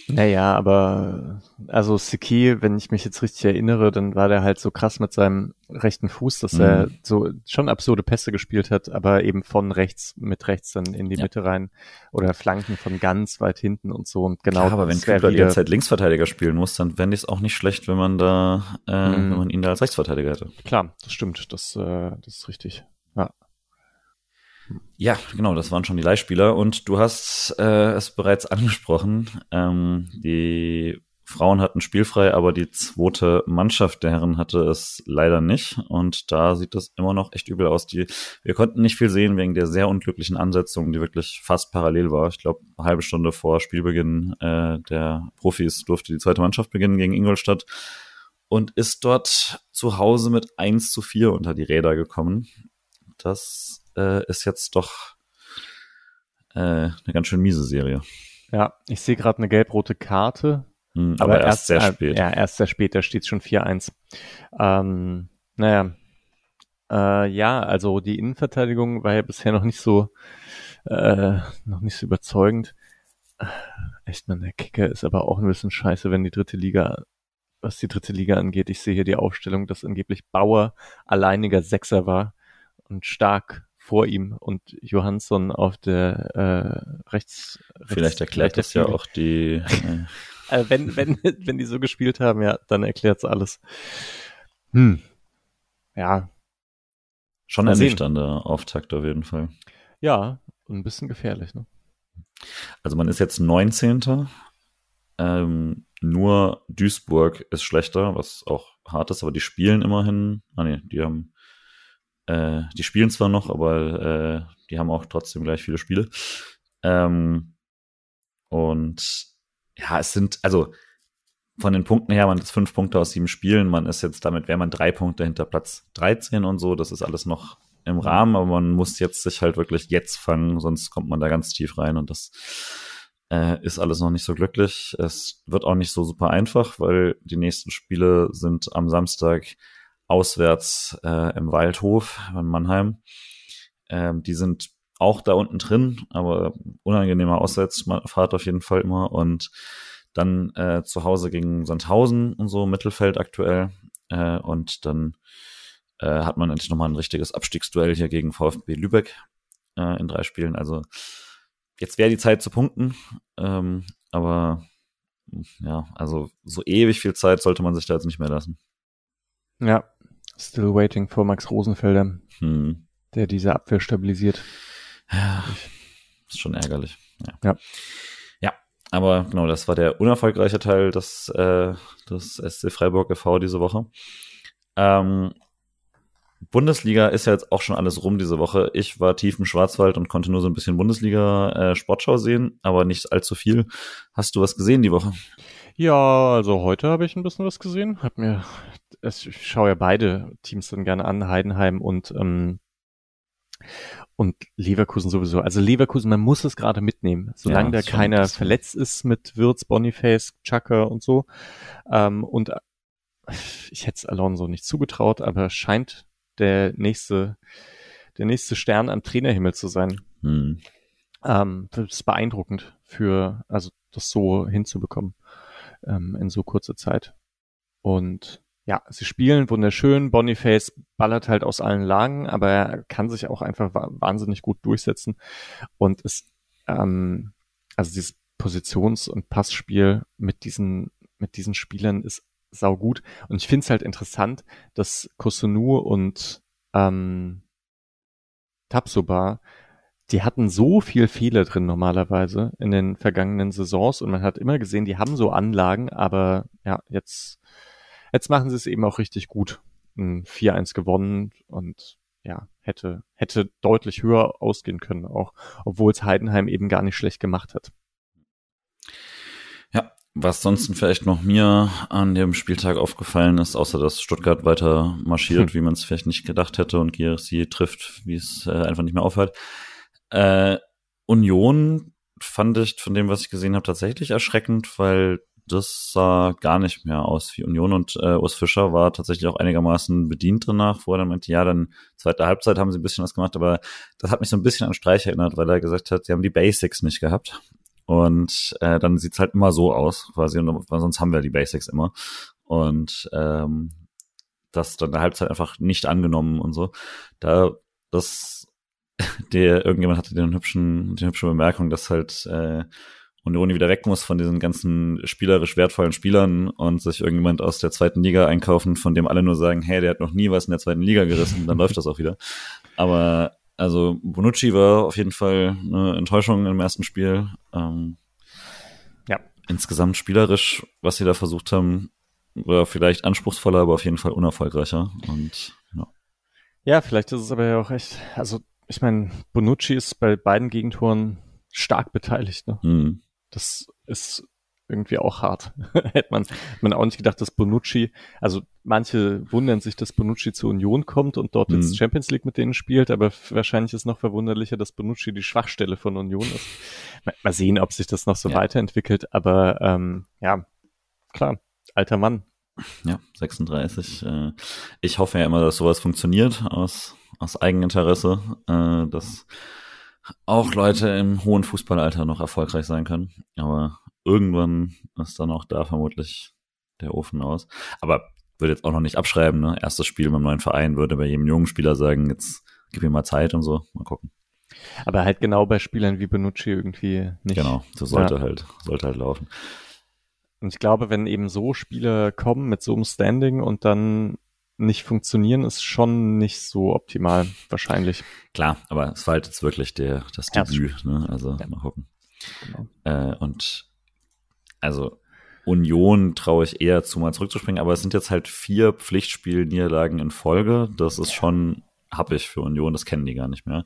Naja, aber also Siki, wenn ich mich jetzt richtig erinnere, dann war der halt so krass mit seinem rechten Fuß, dass mhm. er so schon absurde Pässe gespielt hat, aber eben von rechts mit rechts dann in die ja. Mitte rein oder Flanken von ganz weit hinten und so. Und genau. Klar, aber wenn Kübler die ganze Zeit Linksverteidiger spielen muss, dann fände ich es auch nicht schlecht, wenn man da, äh, mhm. wenn man ihn da als Rechtsverteidiger hätte. Klar, das stimmt. Das, äh, das ist richtig. Ja. Ja, genau, das waren schon die Leihspieler und du hast äh, es bereits angesprochen. Ähm, die Frauen hatten spielfrei, aber die zweite Mannschaft der Herren hatte es leider nicht. Und da sieht es immer noch echt übel aus. Die, wir konnten nicht viel sehen wegen der sehr unglücklichen Ansetzung, die wirklich fast parallel war. Ich glaube, eine halbe Stunde vor Spielbeginn äh, der Profis durfte die zweite Mannschaft beginnen gegen Ingolstadt und ist dort zu Hause mit 1 zu 4 unter die Räder gekommen das äh, ist jetzt doch äh, eine ganz schön miese Serie. Ja, ich sehe gerade eine gelb-rote Karte Hm, aber, aber, erst, sehr äh, spät. Ja, erst sehr spät, da steht schon 4-1. Ähm, naja. Äh, ja, also die Innenverteidigung war ja bisher noch nicht so, äh, noch nicht so überzeugend. Echt, man, der Kicker ist aber auch ein bisschen scheiße, wenn die dritte Liga, was die dritte Liga angeht. Ich sehe hier die Aufstellung, dass angeblich Bauer alleiniger Sechser war und stark vor ihm und Johansson auf der äh, rechts. Vielleicht erklärt das ja auch die. Äh, äh, wenn, wenn, wenn die so gespielt haben, ja, dann erklärt's alles. Hm. Ja. Schon ein nüchterner Auftakt auf jeden Fall. Ja, und ein bisschen gefährlich, ne? Also man ist jetzt 19. Ähm, nur Duisburg ist schlechter, was auch hart ist, aber die spielen immerhin. Ah nee, die haben äh, die spielen zwar noch, aber äh, die haben auch trotzdem gleich viele Spiele. Ähm, und ja, es sind, also von den Punkten her, man ist fünf Punkte aus sieben Spielen, man ist jetzt damit, wäre man drei Punkte hinter Platz 13 und so, das ist alles noch im. Rahmen, aber man muss jetzt sich halt wirklich jetzt fangen, sonst kommt man da ganz tief rein und das äh, ist alles noch nicht so glücklich. Es wird auch nicht so super einfach, weil die nächsten Spiele sind am Samstag auswärts äh, im Waldhof in Mannheim. Ähm, die sind auch da unten drin, aber unangenehmer Auswärtsfahrt auf jeden Fall immer und dann äh, zu Hause gegen Sandhausen und so Mittelfeld aktuell äh, und dann äh, hat man endlich nochmal ein richtiges Abstiegsduell hier gegen VfB Lübeck äh, in drei Spielen. Also jetzt wäre die Zeit zu punkten, ähm, aber ja, also so ewig viel Zeit sollte man sich da jetzt nicht mehr lassen. Ja, still waiting for Max Rosenfelder, hm. der diese Abwehr stabilisiert. Ja, ist schon ärgerlich. Ja. ja. ja. aber genau, das war der unerfolgreiche Teil des, äh, des SC Freiburg e.V. diese Woche. Ähm, Bundesliga ist ja jetzt auch schon alles rum diese Woche. Ich war tief im Schwarzwald und konnte nur so ein bisschen Bundesliga äh, sehen, aber nicht allzu viel. Hast du was gesehen die Woche? Ja, also heute habe ich ein bisschen was gesehen. Hab mir, ich schaue ja beide Teams dann gerne an, Heidenheim und ähm, und Leverkusen sowieso. Also Leverkusen, man muss es gerade mitnehmen, solange ja, da keiner verletzt ist mit Wirtz, Boniface, Chaka und so. Ähm, und ich hätte es Alonso nicht zugetraut, aber scheint der nächste, der nächste Stern am Trainerhimmel zu sein. Hm. Ähm, das ist beeindruckend für, also das so hinzubekommen ähm, in so kurzer Zeit. Und ja, sie spielen wunderschön. Boniface ballert halt aus allen Lagen, aber er kann sich auch einfach wahnsinnig gut durchsetzen. Und es, ähm, also dieses Positions- und Passspiel mit diesen, mit diesen Spielern ist sau gut. Und ich finde es halt interessant, dass Kosunu und ähm, Tapsoba, die hatten so viel Fehler drin normalerweise in den vergangenen Saisons und man hat immer gesehen, die haben so Anlagen, aber ja, jetzt, jetzt machen sie es eben auch richtig gut. 4-1 gewonnen und ja, hätte, hätte deutlich höher ausgehen können, auch obwohl es Heidenheim eben gar nicht schlecht gemacht hat. Was sonst vielleicht noch mir an dem Spieltag aufgefallen ist, außer dass Stuttgart weiter marschiert, hm. wie man es vielleicht nicht gedacht hätte und GRC trifft, wie es äh, einfach nicht mehr aufhört. Äh, Union fand ich von dem, was ich gesehen habe, tatsächlich erschreckend, weil das sah gar nicht mehr aus wie Union und äh, Urs Fischer war tatsächlich auch einigermaßen bedient danach, wo er dann meinte, ja, dann zweite Halbzeit haben sie ein bisschen was gemacht, aber das hat mich so ein bisschen an Streich erinnert, weil er gesagt hat, sie haben die Basics nicht gehabt. Und äh, dann sieht's halt immer so aus, quasi, und sonst haben wir die Basics immer. Und ähm, das dann der Halbzeit einfach nicht angenommen und so. Da das der irgendjemand hatte den hübschen, die hübsche Bemerkung, dass halt äh, Union wieder weg muss von diesen ganzen spielerisch wertvollen Spielern und sich irgendjemand aus der zweiten Liga einkaufen, von dem alle nur sagen, hey, der hat noch nie was in der zweiten Liga gerissen, dann läuft das auch wieder. Aber also Bonucci war auf jeden Fall eine Enttäuschung im ersten Spiel. Ähm, ja. Insgesamt spielerisch, was sie da versucht haben, war vielleicht anspruchsvoller, aber auf jeden Fall unerfolgreicher. Und ja. Ja, vielleicht ist es aber ja auch echt. Also ich meine, Bonucci ist bei beiden Gegentoren stark beteiligt. Ne? Mhm. Das ist irgendwie auch hart. Hätte man, man auch nicht gedacht, dass Bonucci, also manche wundern sich, dass Bonucci zur Union kommt und dort mhm. jetzt Champions League mit denen spielt, aber wahrscheinlich ist noch verwunderlicher, dass Bonucci die Schwachstelle von Union ist. Mal, sehen, ob sich das noch so ja. weiterentwickelt, aber ähm, ja, klar. Alter Mann. Ja, 36. Äh, ich hoffe ja immer, dass sowas funktioniert aus, aus Eigeninteresse, äh, dass auch Leute im hohen Fußballalter noch erfolgreich sein können. Aber irgendwann ist dann auch da vermutlich der Ofen aus. Aber würde jetzt auch noch nicht abschreiben, ne? Erstes Spiel beim neuen Verein würde bei jedem jungen Spieler sagen, jetzt gib mir mal Zeit und so. Mal gucken. Aber halt genau bei Spielern wie Benucci irgendwie nicht. Genau, so sollte ja. halt, sollte halt laufen. Und ich glaube, wenn eben so Spiele kommen mit so einem Standing und dann nicht funktionieren, ist schon nicht so optimal, wahrscheinlich. Klar, aber es war halt jetzt wirklich der, das Debüt, ne? Also ja. mal gucken. Genau. Äh, und also Union traue ich eher zu, mal zurückzuspringen, aber es sind jetzt halt vier Pflichtspiel-Niederlagen in Folge. Das ist schon happig für Union, das kennen die gar nicht mehr.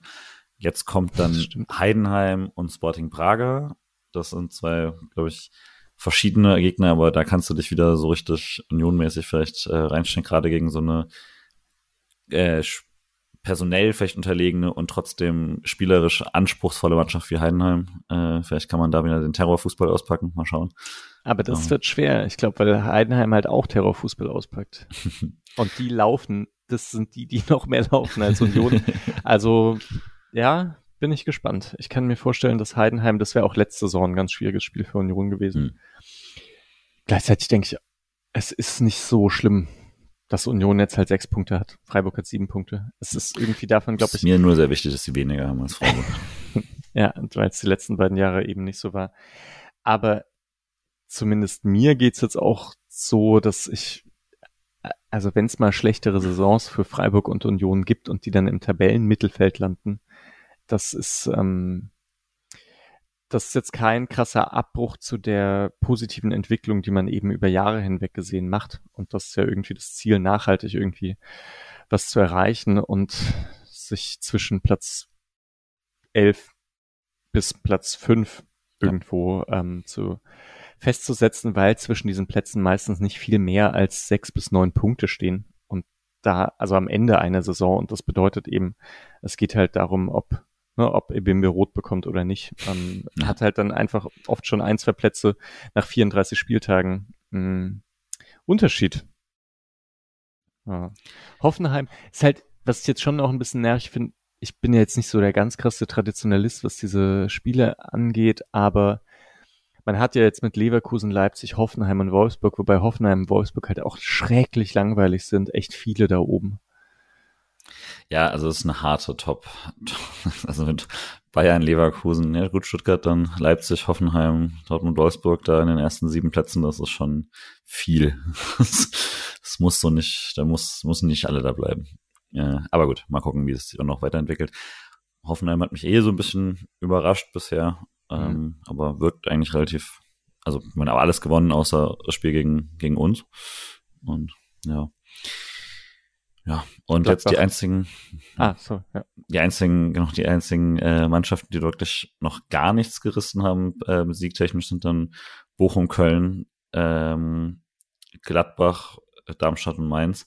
Jetzt kommt dann Heidenheim und Sporting Praga. Das sind zwei, glaube ich, verschiedene Gegner, aber da kannst du dich wieder so richtig unionmäßig vielleicht äh, reinstellen, gerade gegen so eine äh, personell vielleicht unterlegene und trotzdem spielerisch anspruchsvolle Mannschaft wie Heidenheim. Äh, vielleicht kann man da wieder den Terrorfußball auspacken. Mal schauen. Aber das um. wird schwer. Ich glaube, weil Heidenheim halt auch Terrorfußball auspackt. und die laufen. Das sind die, die noch mehr laufen als Union. also, ja, bin ich gespannt. Ich kann mir vorstellen, dass Heidenheim, das wäre auch letzte Saison ein ganz schwieriges Spiel für Union gewesen. Mhm. Gleichzeitig denke ich, es ist nicht so schlimm dass Union jetzt halt sechs Punkte hat. Freiburg hat sieben Punkte. Es ist irgendwie davon, glaube ich. Ist mir nur sehr wichtig, dass sie weniger haben als Freiburg. ja, weil es die letzten beiden Jahre eben nicht so war. Aber zumindest mir geht's jetzt auch so, dass ich, also wenn es mal schlechtere Saisons für Freiburg und Union gibt und die dann im Tabellenmittelfeld landen, das ist, ähm, das ist jetzt kein krasser Abbruch zu der positiven Entwicklung, die man eben über Jahre hinweg gesehen macht. Und das ist ja irgendwie das Ziel, nachhaltig irgendwie was zu erreichen und sich zwischen Platz 11 bis Platz 5 irgendwo ja. ähm, zu festzusetzen, weil zwischen diesen Plätzen meistens nicht viel mehr als sechs bis neun Punkte stehen. Und da, also am Ende einer Saison, und das bedeutet eben, es geht halt darum, ob ne, ob Ebimbe rot bekommt oder nicht. Ähm, ja. Hat halt dann einfach oft schon ein, zwei Plätze nach 34 Spieltagen mh, hm, Unterschied. Ja. Hoffenheim ist halt, was ich jetzt schon noch ein bisschen nervig finde, ich bin ja jetzt nicht so der ganz krasse Traditionalist, was diese Spiele angeht, aber man hat ja jetzt mit Leverkusen, Leipzig, Hoffenheim und Wolfsburg, wobei Hoffenheim und Wolfsburg halt auch schrecklich langweilig sind, echt viele da oben. Ja, also es ist eine harte Top. Also mit Bayern, Leverkusen, ja gut, Stuttgart, dann Leipzig, Hoffenheim, Dortmund, Wolfsburg da in den ersten sieben Plätzen, das ist schon viel. Das, muss so nicht, da muss, müssen nicht alle da bleiben. Ja, aber gut, mal gucken, wie es sich auch noch weiterentwickelt. Hoffenheim hat mich eh so ein bisschen überrascht bisher, mhm. ähm, aber wirkt eigentlich relativ, also man hat alles gewonnen, außer das Spiel gegen, gegen uns. Und ja. Ja, und jetzt die einzigen, ah, so, ja. die einzigen, genau, die einzigen äh, Mannschaften, die wirklich noch gar nichts gerissen haben, äh, siegtechnisch sind dann Bochum, Köln, ähm, Gladbach, Darmstadt und Mainz.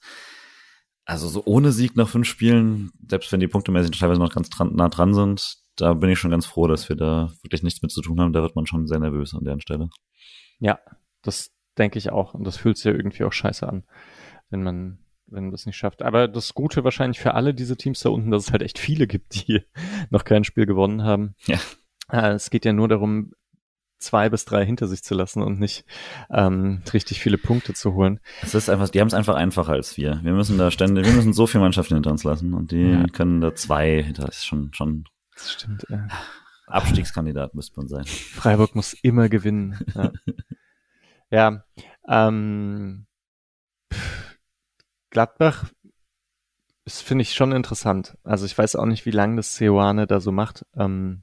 Also so ohne Sieg nach fünf Spielen, selbst wenn die Punkte mäßig teilweise noch ganz dran, nah dran sind, da bin ich schon ganz froh, dass wir da wirklich nichts mit zu tun haben. Da wird man schon sehr nervös an der Stelle. Ja, das denke ich auch. Und das fühlt sich ja irgendwie auch scheiße an, wenn man wenn man das nicht schafft. Aber das Gute wahrscheinlich für alle diese Teams da unten, dass es halt echt viele gibt, die noch kein Spiel gewonnen haben. Ja. Äh, es geht ja nur darum, zwei bis drei hinter sich zu lassen und nicht ähm, richtig viele Punkte zu holen. Es ist einfach, die haben es einfach einfacher als wir. Wir müssen da ständig, wir müssen so viele Mannschaften hinter uns lassen und die ja. können da zwei, das ist schon, schon. Das stimmt, ja. Abstiegskandidat müsste man sein. Freiburg muss immer gewinnen. Ja, ja ähm, Gladbach ist, finde ich, schon interessant. Also ich weiß auch nicht, wie lange das Seoane da so macht. Ähm,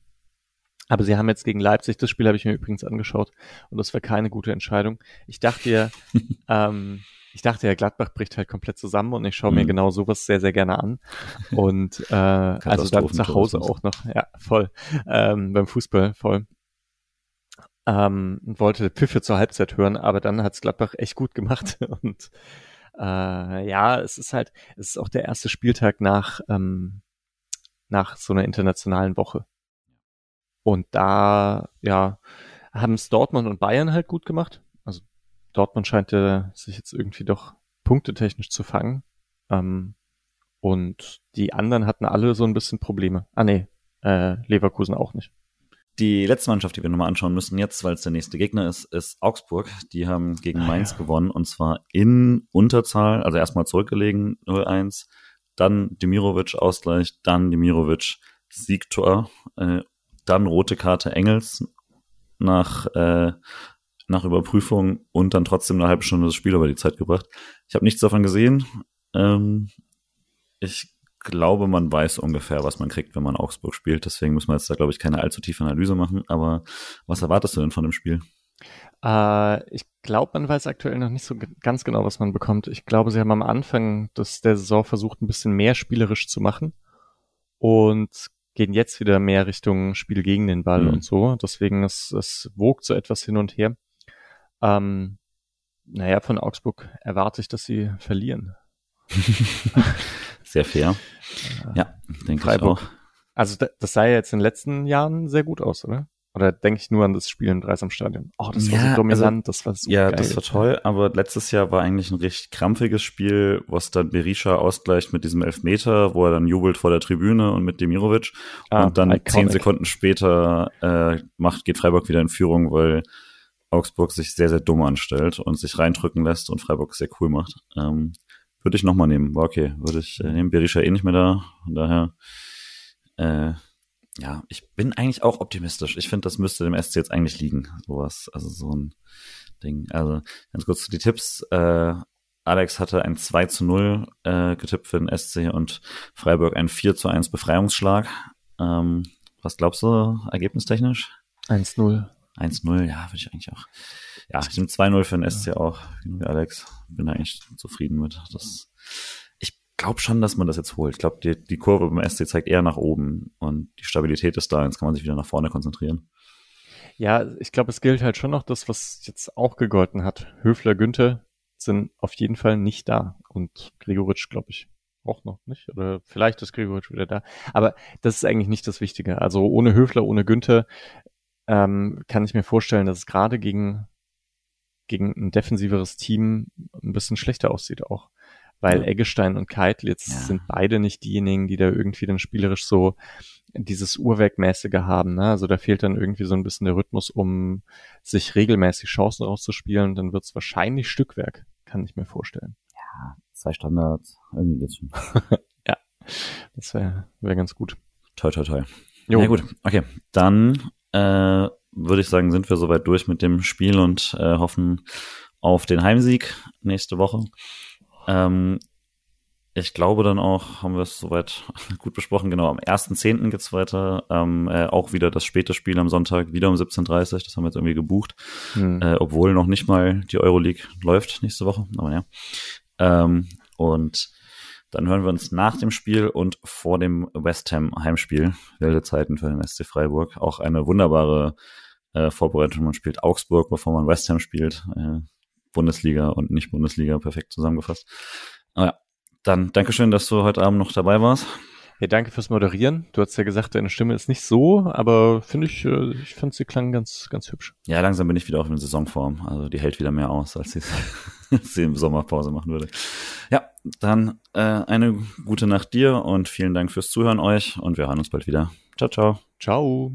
aber sie haben jetzt gegen Leipzig, das Spiel habe ich mir übrigens angeschaut und das war keine gute Entscheidung. Ich dachte ja, ähm, ich dachte ja, Gladbach bricht halt komplett zusammen und ich schaue mhm. mir genau sowas sehr, sehr gerne an. Und äh, also dann zu Hause auch noch, ja, voll, ähm, beim Fußball voll. Ähm, wollte Pfiffe zur Halbzeit hören, aber dann hat's Gladbach echt gut gemacht und äh, ja, es ist halt, es ist auch der erste Spieltag nach, ähm, nach so einer internationalen Woche. Und da, ja, haben es Dortmund und Bayern halt gut gemacht. Also Dortmund scheint ja sich jetzt irgendwie doch punktetechnisch zu fangen. Ähm, und die anderen hatten alle so ein bisschen Probleme. Ah nee, äh, Leverkusen auch nicht. Die letzte Mannschaft, die wir nochmal anschauen müssen jetzt, weil es der nächste Gegner ist, ist Augsburg. Die haben gegen ah, Mainz ja. gewonnen und zwar in Unterzahl, also erstmal zurückgelegen 0-1, dann Demirovic Ausgleich, dann Demirovic Siegtor, äh, dann rote Karte Engels nach äh, nach Überprüfung und dann trotzdem eine halbe Stunde das Spiel über die Zeit gebracht. Ich habe nichts davon gesehen. Ähm, ich glaube, man weiß ungefähr, was man kriegt, wenn man Augsburg spielt. Deswegen muss man jetzt da, glaube ich, keine allzu tiefe Analyse machen. Aber was erwartest du denn von dem Spiel? Äh, ich glaube, man weiß aktuell noch nicht so ganz genau, was man bekommt. Ich glaube, sie haben am Anfang des, der Saison versucht, ein bisschen mehr spielerisch zu machen und gehen jetzt wieder mehr Richtung Spiel gegen den Ball mhm. und so. Deswegen es, es wogt so etwas hin und her. Ähm, naja, von Augsburg erwarte ich, dass sie verlieren. Sehr fair. Ja, denke ich auch. Also das sah ja jetzt in den letzten Jahren sehr gut aus, oder? Oder denke ich nur an das Spiel in Dreis am Stadion? Oh, das war ja, so dominant, also, das war so Ja, geil. das war toll, aber letztes Jahr war eigentlich ein richtig krampfiges Spiel, was dann Berisha ausgleicht mit diesem Elfmeter, wo er dann jubelt vor der Tribüne und mit Demirovic. Ah, und dann iconic. zehn Sekunden später äh, macht, geht Freiburg wieder in Führung, weil Augsburg sich sehr, sehr dumm anstellt und sich reindrücken lässt und Freiburg sehr cool macht. Ähm, würde ich nochmal nehmen. War okay. Würde ich äh, nehmen. Berisha eh nicht mehr da. Von daher, äh, ja, ich bin eigentlich auch optimistisch. Ich finde, das müsste dem SC jetzt eigentlich liegen. Sowas. Also so ein Ding. Also ganz kurz zu die Tipps. Äh, Alex hatte ein 2 zu 0 äh, getippt für den SC und Freiburg ein 4 zu 1 Befreiungsschlag. Ähm, was glaubst du, ergebnistechnisch? 1-0. 1-0, ja, würde ich eigentlich auch. Ja, ich nehme 2-0 für den SC auch, wie Alex. Bin eigentlich zufrieden mit. Das, ich glaube schon, dass man das jetzt holt. Ich glaube, die, die Kurve beim SC zeigt eher nach oben und die Stabilität ist da. Jetzt kann man sich wieder nach vorne konzentrieren. Ja, ich glaube, es gilt halt schon noch das, was jetzt auch gegolten hat. Höfler, Günther sind auf jeden Fall nicht da. Und Gregoritsch, glaube ich, auch noch nicht. Oder vielleicht ist Gregoritsch wieder da. Aber das ist eigentlich nicht das Wichtige. Also ohne Höfler, ohne Günther ähm, kann ich mir vorstellen, dass es gerade gegen, gegen ein defensiveres Team ein bisschen schlechter aussieht auch. Weil ja. Eggestein und Keitel jetzt ja. sind beide nicht diejenigen, die da irgendwie dann spielerisch so dieses Uhrwerkmäßige haben. Ne? Also da fehlt dann irgendwie so ein bisschen der Rhythmus, um sich regelmäßig Chancen rauszuspielen. Dann wird es wahrscheinlich Stückwerk, kann ich mir vorstellen. Ja, zwei Standards, irgendwie geht's schon. ja, das wäre wär ganz gut. Toll, toll, toll. Jo. Ja gut, okay. Dann äh, würde ich sagen, sind wir soweit durch mit dem Spiel und äh, hoffen auf den Heimsieg nächste Woche. Ähm, ich glaube dann auch, haben wir es soweit gut besprochen, genau, am 1.10. geht's weiter. Ähm, äh, auch wieder das späte Spiel am Sonntag, wieder um 17.30 Uhr. Das haben wir jetzt irgendwie gebucht. Hm. Äh, obwohl noch nicht mal die Euroleague läuft nächste Woche. Aber ja. Ähm, und dann hören wir uns nach dem Spiel und vor dem West Ham Heimspiel, wilde Zeiten für den SC Freiburg, auch eine wunderbare äh, Vorbereitung. Man spielt Augsburg, bevor man West Ham spielt. Äh, Bundesliga und nicht Bundesliga, perfekt zusammengefasst. Aber ja, dann Dankeschön, dass du heute Abend noch dabei warst. Ja, danke fürs Moderieren. Du hast ja gesagt, deine Stimme ist nicht so, aber finde ich, äh, ich fand sie klang ganz, ganz hübsch. Ja, langsam bin ich wieder auf in Saisonform. Also die hält wieder mehr aus, als sie, sie im Sommerpause machen würde. Ja, dann äh, eine gute Nacht dir und vielen Dank fürs Zuhören euch und wir hören uns bald wieder. Ciao, ciao. Ciao.